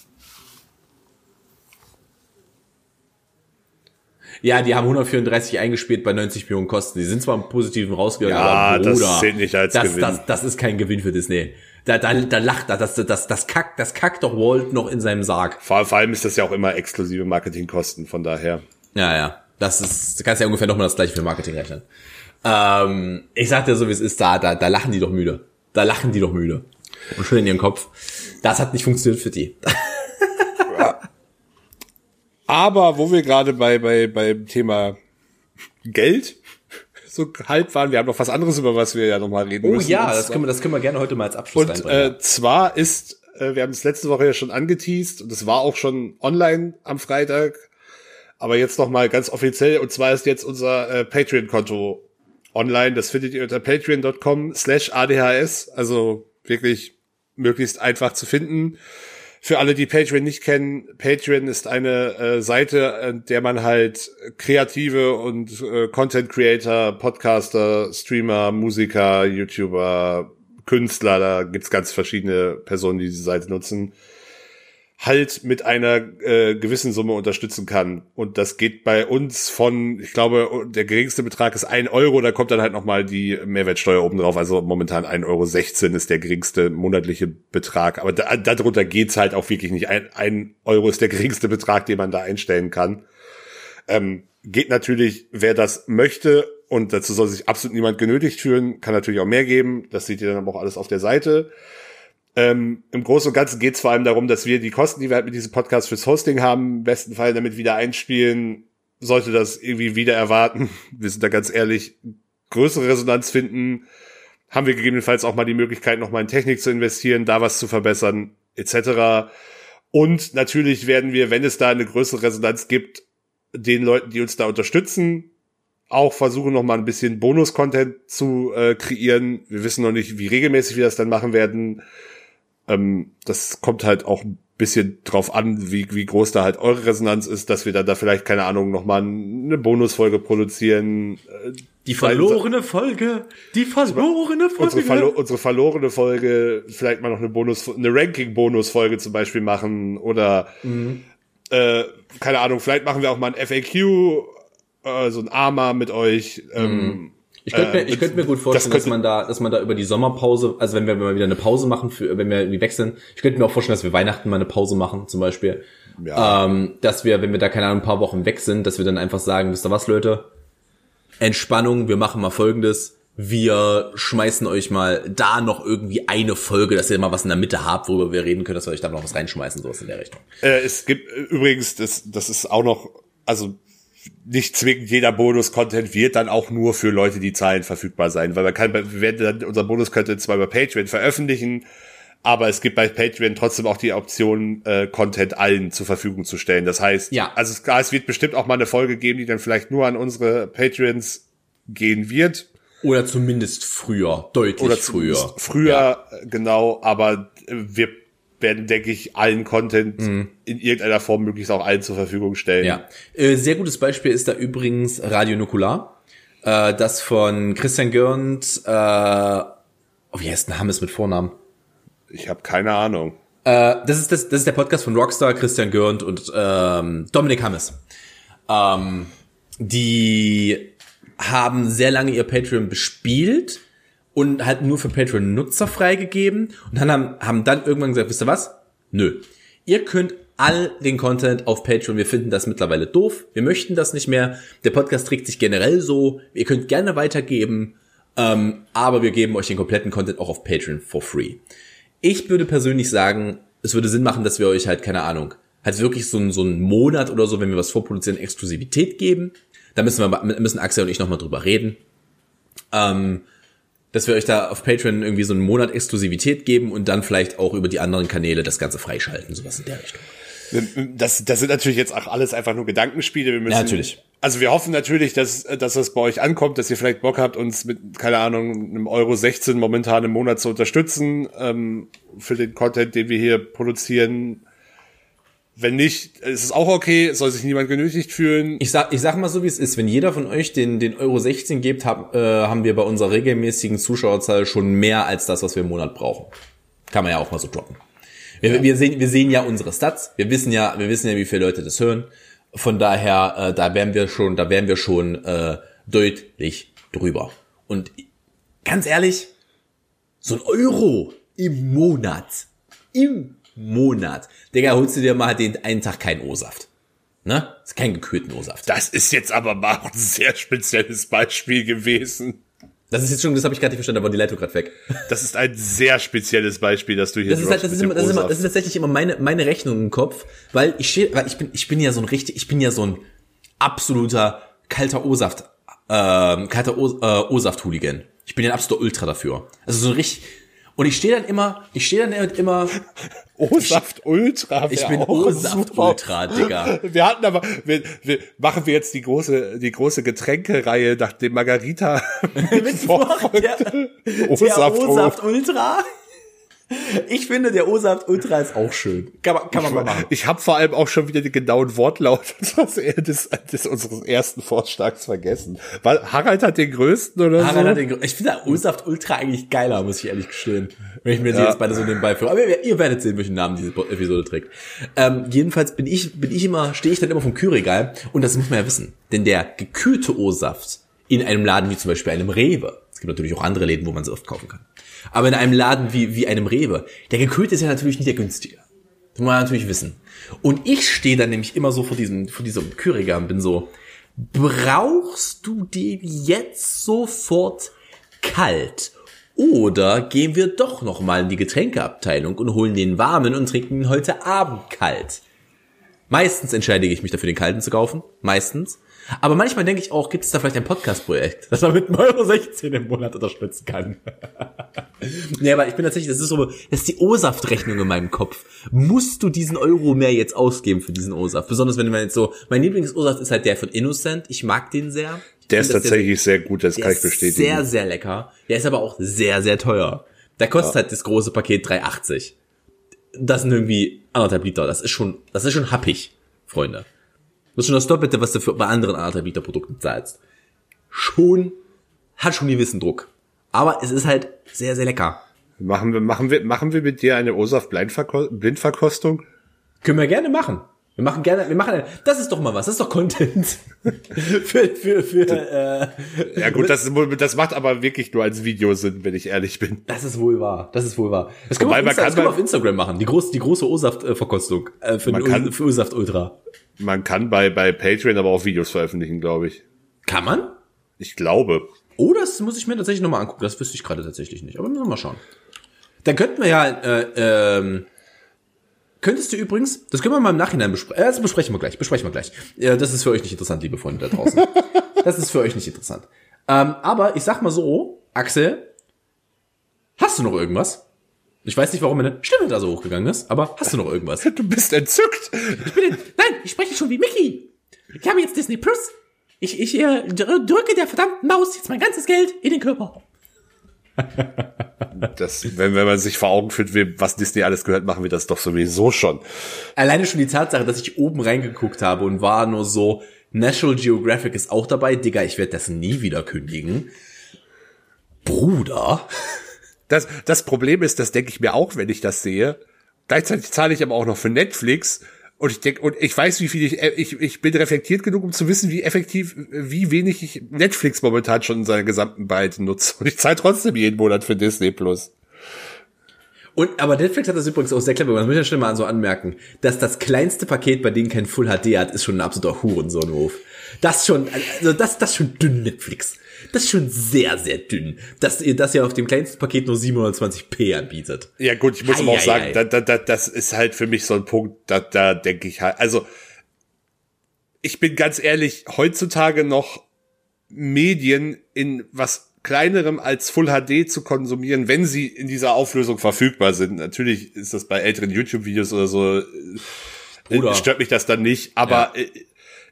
Speaker 2: Ja, die haben 134 eingespielt bei 90 Millionen Kosten. Die sind zwar im Positiven rausgegangen,
Speaker 3: ja, aber Bruder, das zählt nicht als
Speaker 2: das,
Speaker 3: Gewinn.
Speaker 2: Das, das ist kein Gewinn für Disney. Da, da, da lacht er, das, das, das kackt, das kackt doch Walt noch in seinem Sarg.
Speaker 3: Vor, vor allem ist das ja auch immer exklusive Marketingkosten, von daher.
Speaker 2: Ja, ja. Das ist, du kannst ja ungefähr nochmal das gleiche für Marketing rechnen. Ähm, ich sag dir so, wie es ist, da, da, da lachen die doch müde. Da lachen die doch müde und schön in ihren Kopf. Das hat nicht funktioniert für die.
Speaker 3: Aber wo wir gerade bei, bei, beim Thema Geld so halb waren, wir haben noch was anderes, über was wir ja nochmal reden
Speaker 2: oh,
Speaker 3: müssen.
Speaker 2: Oh ja, das können, wir, das können wir gerne heute mal als Abschluss
Speaker 3: Und äh, zwar ist, äh, wir haben es letzte Woche ja schon angeteased und es war auch schon online am Freitag, aber jetzt nochmal ganz offiziell und zwar ist jetzt unser äh, Patreon-Konto online. Das findet ihr unter patreon.com slash adhs, also wirklich möglichst einfach zu finden. Für alle, die Patreon nicht kennen, Patreon ist eine äh, Seite, in der man halt kreative und äh, Content Creator, Podcaster, Streamer, Musiker, YouTuber, Künstler, da gibt's ganz verschiedene Personen, die diese Seite nutzen, halt mit einer äh, gewissen Summe unterstützen kann. Und das geht bei uns von, ich glaube, der geringste Betrag ist ein Euro, da kommt dann halt nochmal die Mehrwertsteuer oben drauf. Also momentan ein Euro sechzehn ist der geringste monatliche Betrag. Aber da, darunter geht's halt auch wirklich nicht. Ein, ein Euro ist der geringste Betrag, den man da einstellen kann. Ähm, geht natürlich, wer das möchte, und dazu soll sich absolut niemand genötigt fühlen, kann natürlich auch mehr geben. Das seht ihr dann aber auch alles auf der Seite. Ähm, Im Großen und Ganzen geht es vor allem darum, dass wir die Kosten, die wir halt mit diesem Podcast fürs Hosting haben, im besten Fall damit wieder einspielen. Sollte das irgendwie wieder erwarten, wir sind da ganz ehrlich, größere Resonanz finden, haben wir gegebenenfalls auch mal die Möglichkeit, noch mal in Technik zu investieren, da was zu verbessern, etc. Und natürlich werden wir, wenn es da eine größere Resonanz gibt, den Leuten, die uns da unterstützen, auch versuchen noch mal ein bisschen Bonus-Content zu äh, kreieren. Wir wissen noch nicht, wie regelmäßig wir das dann machen werden. Ähm, das kommt halt auch ein bisschen drauf an, wie, wie groß da halt eure Resonanz ist, dass wir dann da vielleicht, keine Ahnung, nochmal eine Bonusfolge produzieren.
Speaker 2: Äh, die verlorene Folge, die verlorene Folge.
Speaker 3: Unsere, verlo unsere verlorene Folge, vielleicht mal noch eine Bonus, eine Ranking-Bonus-Folge zum Beispiel machen oder mhm. äh, keine Ahnung, vielleicht machen wir auch mal ein FAQ, äh, so ein Arma mit euch. Ähm, mhm.
Speaker 2: Ich könnte mir, ich könnte mir gut vorstellen, das dass man da, dass man da über die Sommerpause, also wenn wir mal wieder eine Pause machen, für, wenn wir irgendwie wechseln, ich könnte mir auch vorstellen, dass wir Weihnachten mal eine Pause machen, zum Beispiel. Ja. Ähm, dass wir, wenn wir da keine Ahnung, ein paar Wochen weg sind, dass wir dann einfach sagen, wisst ihr was, Leute? Entspannung, wir machen mal folgendes. Wir schmeißen euch mal da noch irgendwie eine Folge, dass ihr mal was in der Mitte habt, worüber wir reden können, dass wir euch da noch was reinschmeißen, sowas in der Richtung.
Speaker 3: Äh, es gibt übrigens, das, das ist auch noch, also nicht zwingend jeder Bonus-Content wird dann auch nur für Leute, die zahlen, verfügbar sein, weil man kann, wir werden dann unser Bonus-Content zwar über Patreon veröffentlichen, Aber es gibt bei Patreon trotzdem auch die Option, äh, Content allen zur Verfügung zu stellen. Das heißt,
Speaker 2: Ja.
Speaker 3: also es, es wird bestimmt auch mal eine Folge geben, die dann vielleicht nur an unsere Patreons gehen wird.
Speaker 2: Oder zumindest früher, deutlich
Speaker 3: Oder
Speaker 2: früher.
Speaker 3: Früher, äh, genau, aber äh, wir werden, denke ich, allen Content in irgendeiner Form möglichst auch allen zur Verfügung stellen.
Speaker 2: Mhm. Ja. Äh, sehr gutes Beispiel ist da übrigens Radio Nukular. Äh, das von Christian Görnd, äh, oh, wie heißt denn Hammes mit Vornamen?
Speaker 3: Ich habe keine Ahnung.
Speaker 2: Äh, das ist das, das ist der Podcast von Rockstar, Christian Görnd und ähm, Dominik Hammes. Ähm, die haben sehr lange ihr Patreon bespielt und halt nur für Patreon-Nutzer freigegeben und dann haben, haben dann irgendwann gesagt, wisst ihr was? Nö. Ihr könnt all den Content auf Patreon, wir finden das mittlerweile doof, wir möchten das nicht mehr, der Podcast trägt sich generell so, ihr könnt gerne weitergeben, ähm, aber wir geben euch den kompletten Content auch auf Patreon for free. Ich würde persönlich sagen, es würde Sinn machen, dass wir euch halt, keine Ahnung, halt wirklich so, so einen Monat oder so, wenn wir was vorproduzieren, Exklusivität geben. Da müssen wir, müssen Axel und ich nochmal drüber reden. Ähm, dass wir euch da auf Patreon irgendwie so einen Monat Exklusivität geben und dann vielleicht auch über die anderen Kanäle das Ganze freischalten, sowas in der Richtung.
Speaker 3: Das, das sind natürlich jetzt auch alles einfach nur Gedankenspiele. Wir müssen,
Speaker 2: Ja, natürlich.
Speaker 3: Also wir hoffen natürlich, dass, dass das bei euch ankommt, dass ihr vielleicht Bock habt, uns mit, keine Ahnung, einem Euro 16 momentan im Monat zu unterstützen, ähm, für den Content, den wir hier produzieren. Wenn nicht, ist es auch okay, soll sich niemand genötigt fühlen.
Speaker 2: Ich sag, ich sag mal so, wie es ist. Wenn jeder von euch den, den Euro 16 gebt, hab, äh, haben wir bei unserer regelmäßigen Zuschauerzahl schon mehr als das, was wir im Monat brauchen. Kann man ja auch mal so droppen. Wir, wir, sehen, wir sehen ja unsere Stats. Wir wissen ja, wir wissen ja, wie viele Leute das hören. Von daher, äh, da wären wir schon, da wären wir schon äh, deutlich drüber. Und ganz ehrlich, so ein Euro im Monat, im Monat, Digga, holst du dir mal den einen Tag keinen O-Saft. Ne? Das ist kein gekühlten O-Saft.
Speaker 3: Das ist jetzt aber mal ein sehr spezielles Beispiel gewesen.
Speaker 2: Das ist jetzt schon, das habe ich gerade nicht verstanden, da war die Leitung gerade weg.
Speaker 3: Das ist ein sehr spezielles Beispiel, dass du hier
Speaker 2: Das ist halt, das ist immer, das ist immer, das ist tatsächlich immer meine, meine Rechnung im Kopf, weil ich stehe, weil ich bin, ich bin ja so ein richtig, ich bin ja so ein absoluter kalter O-Saft, ähm, kalter äh, O-Saft-Hooligan. Ich bin ja ein absoluter Ultra dafür. Also so ein richtig, und ich stehe dann immer, ich stehe dann immer,
Speaker 3: O-Saft Ultra.
Speaker 2: ich bin O-Saft. Ultra, Digga.
Speaker 3: Wir hatten aber, wir, wir, machen wir jetzt die große, die große Getränkereihe nach dem Margarita O-Saft
Speaker 2: O-Saft Ultra. Ich finde, der O-Saft Ultra ist auch schön. Kann man, kann man mal machen.
Speaker 3: Ich habe vor allem auch schon wieder den genauen Wortlaut des, des, unseres ersten Vorschlags vergessen. Weil Harald hat den größten oder
Speaker 2: Harald
Speaker 3: so.
Speaker 2: hat den, Gro- ich finde der O-Saft Ultra eigentlich geiler, muss ich ehrlich gestehen. Wenn ich mir die
Speaker 3: Ja.
Speaker 2: jetzt beide so nebenbei führe. Aber ihr, ihr werdet sehen, welchen Namen diese Episode trägt. Ähm, jedenfalls bin ich, bin ich immer, stehe ich dann immer vom Kühlregal. Und das muss man ja wissen. Denn der gekühlte O-Saft in einem Laden wie zum Beispiel einem Rewe, es gibt natürlich auch andere Läden, wo man sie oft kaufen kann. Aber in einem Laden wie, wie einem Rewe, der gekühlte ist ja natürlich nicht der günstige. Das muss man natürlich wissen. Und ich stehe dann nämlich immer so vor diesem, vor diesem Kühlregal und bin so, brauchst du den jetzt sofort kalt? Oder gehen wir doch noch mal in die Getränkeabteilung und holen den warmen und trinken ihn heute Abend kalt? Meistens entscheide ich mich dafür, den kalten zu kaufen. Meistens. Aber manchmal denke ich auch, gibt es da vielleicht ein Podcast-Projekt, das man mit 1,16 Euro 16 im Monat unterstützen kann. nee, aber ich bin tatsächlich, das ist so, das ist die O-Saft-Rechnung in meinem Kopf. Musst du diesen Euro mehr jetzt ausgeben für diesen O-Saft? Besonders wenn man jetzt so, mein Lieblings-O-Saft ist halt der von Innocent. Ich mag den sehr. Ich
Speaker 3: Der ist tatsächlich sehr gut, das
Speaker 2: der
Speaker 3: kann ich
Speaker 2: ist
Speaker 3: bestätigen.
Speaker 2: Sehr, sehr lecker. Der ist aber auch sehr, sehr teuer. Der kostet halt das große Paket 3,80. Das sind irgendwie anderthalb Liter. Das ist schon, das ist schon happig, Freunde. Das ist schon das Doppelte, was du für, bei anderen anderthalb Liter Produkten zahlst. Schon, hat schon gewissen Druck. Aber es ist halt sehr, sehr lecker.
Speaker 3: machen wir, machen wir, machen wir mit dir eine Blindverko- Blindverkostung?
Speaker 2: Können wir gerne machen. Wir machen gerne, wir machen, das ist doch mal was, das ist doch Content. für, für, für, äh,
Speaker 3: Ja gut, das, ist das macht aber wirklich nur als Video Sinn, wenn ich ehrlich bin.
Speaker 2: Das ist wohl wahr. Das ist wohl wahr. Das können, wir
Speaker 3: Wobei
Speaker 2: auf,
Speaker 3: man
Speaker 2: Insta, das können wir auf Instagram machen. Die große, die große O-Saft-Verkostung äh, für,
Speaker 3: Man
Speaker 2: den
Speaker 3: kann-
Speaker 2: für O-Saft Ultra.
Speaker 3: Man kann bei, bei Patreon aber auch Videos veröffentlichen, glaube ich.
Speaker 2: Kann man?
Speaker 3: Ich glaube.
Speaker 2: Oh, das muss ich mir tatsächlich nochmal angucken. Das wüsste ich gerade tatsächlich nicht. Aber müssen wir mal schauen. Dann könnten wir ja, äh, ähm, könntest du übrigens, das können wir mal im Nachhinein besprechen. Äh, das besprechen wir gleich. Besprechen wir gleich. Ja, das ist für euch nicht interessant, liebe Freunde da draußen. das ist für euch nicht interessant. Ähm, aber ich sag mal so, Axel, hast du noch irgendwas? Ich weiß nicht, warum meine Stimme da so hochgegangen ist, aber hast du noch irgendwas?
Speaker 3: Du bist entzückt.
Speaker 2: Ich bin, nein, ich spreche schon wie Mickey. Ich habe jetzt Disney Plus. Ich, ich äh, drücke der verdammten Maus jetzt mein ganzes Geld in den Körper.
Speaker 3: Das, wenn, wenn man sich vor Augen führt, was Disney alles gehört, machen wir das doch sowieso schon.
Speaker 2: Alleine schon die Tatsache, dass ich oben reingeguckt habe und war nur so, National Geographic ist auch dabei. Digga, ich werde das nie wieder kündigen. Bruder.
Speaker 3: Das, das Problem ist, das denke ich mir auch, wenn ich das sehe. Gleichzeitig zahle ich aber auch noch für Netflix. Und ich denke, und ich weiß, wie viel ich, ich, ich bin reflektiert genug, um zu wissen, wie effektiv, wie wenig ich Netflix momentan schon in seiner gesamten Breite nutze. Und ich zahle trotzdem jeden Monat für Disney Plus.
Speaker 2: Und, aber Netflix hat das übrigens auch sehr clever, das muss ja schnell mal so anmerken, dass das kleinste Paket, bei dem kein Full HD hat, ist schon ein absoluter Hurensohnhof. Das schon, also das, das schon dünn Netflix. Das ist schon sehr, sehr dünn, dass ihr das ja auf dem kleinsten Paket nur 720p anbietet.
Speaker 3: Ja gut, ich muss
Speaker 2: Ei,
Speaker 3: aber auch
Speaker 2: ei,
Speaker 3: sagen,
Speaker 2: ei.
Speaker 3: da, da, da, das ist halt für mich so ein Punkt, da, da denke ich halt, also ich bin ganz ehrlich, heutzutage noch Medien in was kleinerem als Full HD zu konsumieren, wenn sie in dieser Auflösung verfügbar sind. Natürlich ist das bei älteren YouTube-Videos oder so, äh,
Speaker 2: Oder-
Speaker 3: stört mich das dann nicht, aber äh,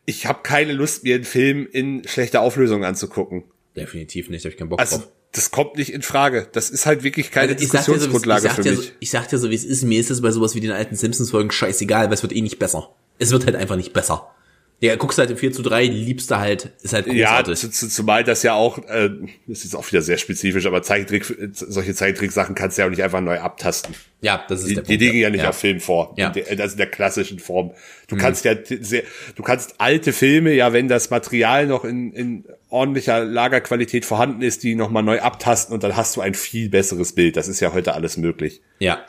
Speaker 3: ich habe keine Lust, mir einen Film in schlechter Auflösung anzugucken.
Speaker 2: Definitiv nicht, hab ich keinen Bock
Speaker 3: Also
Speaker 2: drauf.
Speaker 3: das kommt nicht in Frage. Das ist halt wirklich keine
Speaker 2: Also ich sag dir so, wie es-
Speaker 3: Diskussionsgrundlage
Speaker 2: ich sag
Speaker 3: für mich.
Speaker 2: So, ich sag dir so, wie es ist. Mir ist es bei sowas wie den alten Simpsons-Folgen scheißegal, weil es wird eh nicht besser. Es wird halt einfach nicht besser. Ja, guckst halt im 4 zu 3, liebst du halt, ist halt
Speaker 3: Ja,
Speaker 2: großartig.
Speaker 3: zu, zu, zumal das ja auch, äh, das ist auch wieder sehr spezifisch, aber Zeichentrick, solche Zeichentrick-Sachen kannst du ja auch nicht einfach neu abtasten.
Speaker 2: Ja, das ist
Speaker 3: Die,
Speaker 2: der
Speaker 3: die
Speaker 2: Punkt.
Speaker 3: liegen ja nicht auf Film vor.
Speaker 2: Ja. Mhm.
Speaker 3: In der, also in der klassischen Form. Du kannst ja sehr, du kannst alte Filme, ja, wenn das Material noch in, in ordentlicher Lagerqualität vorhanden ist, die nochmal neu abtasten und dann hast du ein viel besseres Bild. Das ist ja heute alles möglich.
Speaker 2: Ja.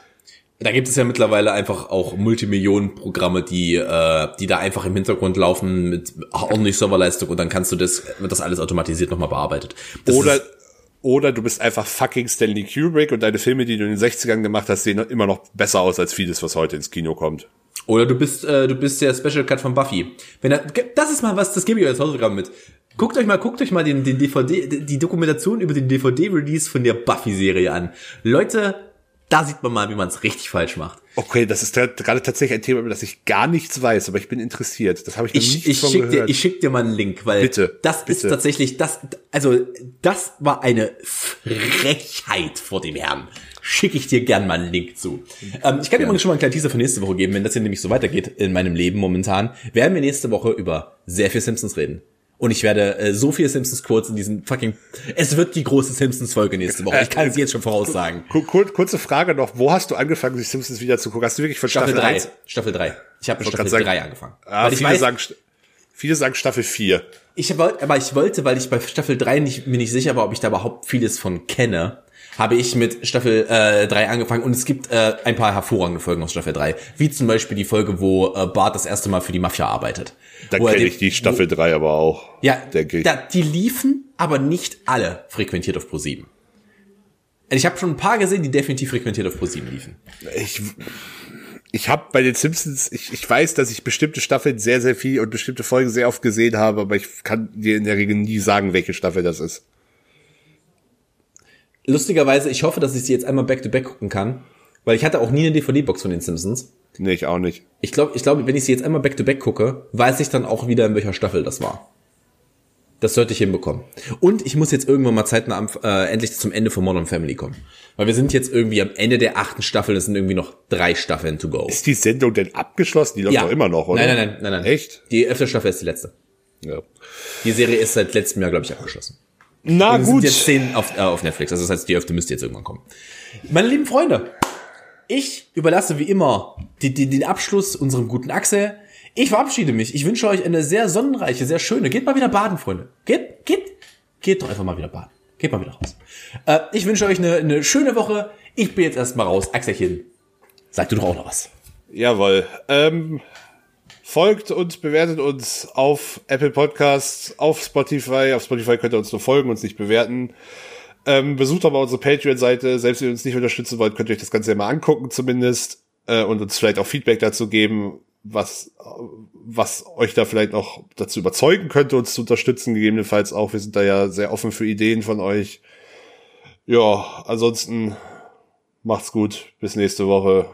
Speaker 2: Da gibt es ja mittlerweile einfach auch Multimillionen-Programme, die, äh, die da einfach im Hintergrund laufen mit ordentlich Serverleistung und dann kannst du das, wird das alles automatisiert nochmal bearbeitet. Das
Speaker 3: Oder, oder du bist einfach fucking Stanley Kubrick und deine Filme, die du in den 60ern gemacht hast, sehen immer noch besser aus als vieles, was heute ins Kino kommt.
Speaker 2: oder du bist, äh, du bist der Special Cut von Buffy. Wenn er, das ist mal was, das gebe ich euch als Hausaufgabe mit. Guckt euch mal, guckt euch mal den, den DVD, die Dokumentation über den DVD-Release von der Buffy-Serie an. Leute, da sieht man mal, wie man es richtig falsch macht.
Speaker 3: Okay, das ist gra- gerade tatsächlich ein Thema, über das ich gar nichts weiß, aber ich bin interessiert. Das habe ich noch
Speaker 2: Ich,
Speaker 3: nicht
Speaker 2: ich schick dir,
Speaker 3: gehört.
Speaker 2: ich schick dir mal einen Link, weil
Speaker 3: Bitte,
Speaker 2: das ist
Speaker 3: bitte.
Speaker 2: tatsächlich das, also das war eine Frechheit vor dem Herrn. Schicke ich dir gern mal einen Link zu. Ähm, ich kann dir übrigens schon mal einen kleinen Teaser für nächste Woche geben, wenn das hier nämlich so weitergeht in meinem Leben momentan, werden wir nächste Woche über sehr viel Simpsons reden. Und ich werde äh, so viel Simpsons Quotes in diesen fucking, es wird die große Simpsons Folge nächste Woche. Ich kann es jetzt schon voraussagen.
Speaker 3: Kur kur kurze Frage noch, wo hast du angefangen, sich Simpsons wieder zu gucken? Hast du wirklich von
Speaker 2: Staffel
Speaker 3: Staffel,
Speaker 2: 3.
Speaker 3: 1?
Speaker 2: Staffel 3. Ich habe mit Staffel
Speaker 3: grad sagen,
Speaker 2: 3 angefangen.
Speaker 3: Ah,
Speaker 2: Weil ich
Speaker 3: viele,
Speaker 2: weiß,
Speaker 3: sagen, viele sagen Staffel 4.
Speaker 2: Ich wollte, aber ich wollte, weil ich bei Staffel 3 nicht, mir nicht sicher war, ob ich da überhaupt vieles von kenne, habe ich mit Staffel äh, 3 angefangen und es gibt äh, ein paar hervorragende Folgen aus Staffel 3, wie zum Beispiel die Folge, wo äh, Bart das erste Mal für die Mafia arbeitet.
Speaker 3: Da
Speaker 2: Wo
Speaker 3: kenne ich die Staffel 3 aber auch.
Speaker 2: Ja,
Speaker 3: denke ich.
Speaker 2: Da, die liefen, aber nicht alle frequentiert auf Pro7. Ich habe schon ein paar gesehen, die definitiv frequentiert auf Pro7 liefen.
Speaker 3: Ich, ich habe bei den Simpsons, ich, ich weiß, dass ich bestimmte Staffeln sehr, sehr viel und bestimmte Folgen sehr oft gesehen habe, aber ich kann dir in der Regel nie sagen, welche Staffel das ist.
Speaker 2: Lustigerweise, ich hoffe, dass ich sie jetzt einmal back-to-back gucken kann, weil ich hatte auch nie eine DVD-Box von den Simpsons.
Speaker 3: Nee, ich auch nicht.
Speaker 2: Ich glaube, ich glaube, wenn ich sie jetzt einmal back-to-back gucke, weiß ich dann auch wieder, in welcher Staffel das war. Das sollte ich hinbekommen. Und ich muss jetzt irgendwann mal zeitnah am, äh, endlich zum Ende von Modern Family kommen. Weil wir sind jetzt irgendwie am Ende der achten Staffel, es sind irgendwie noch drei Staffeln to go.
Speaker 3: Ist die Sendung denn abgeschlossen? Die läuft doch immer noch, oder?
Speaker 2: Nein, nein, nein, nein, nein.
Speaker 3: Echt?
Speaker 2: Die elfte Staffel ist die letzte.
Speaker 3: Ja.
Speaker 2: Die Serie ist seit letztem Jahr, glaube ich, abgeschlossen.
Speaker 3: Na
Speaker 2: Und
Speaker 3: gut.
Speaker 2: sind jetzt zehn auf, äh, auf Netflix. Also das heißt, die elfte müsste jetzt irgendwann kommen. Meine lieben Freunde, ich überlasse wie immer die, die, den Abschluss unserem guten Axel. Ich verabschiede mich. Ich wünsche euch eine sehr sonnenreiche, sehr schöne. Geht mal wieder baden, Freunde. Geht, geht, geht doch einfach mal wieder baden. Geht mal wieder raus. Äh, ich wünsche euch eine, eine schöne Woche. Ich bin jetzt erstmal raus. Axelchen, sag du doch auch noch was.
Speaker 3: Jawohl. Ähm, folgt und bewertet uns auf Apple Podcasts, auf Spotify. Auf Spotify könnt ihr uns nur folgen, uns nicht bewerten. Ähm, besucht aber unsere Patreon-Seite. Selbst wenn ihr uns nicht unterstützen wollt, könnt ihr euch das Ganze ja mal angucken zumindest äh, und uns vielleicht auch Feedback dazu geben, was, was euch da vielleicht noch dazu überzeugen könnte, uns zu unterstützen, gegebenenfalls auch. Wir sind da ja sehr offen für Ideen von euch. Ja, ansonsten Macht's gut. Bis nächste Woche.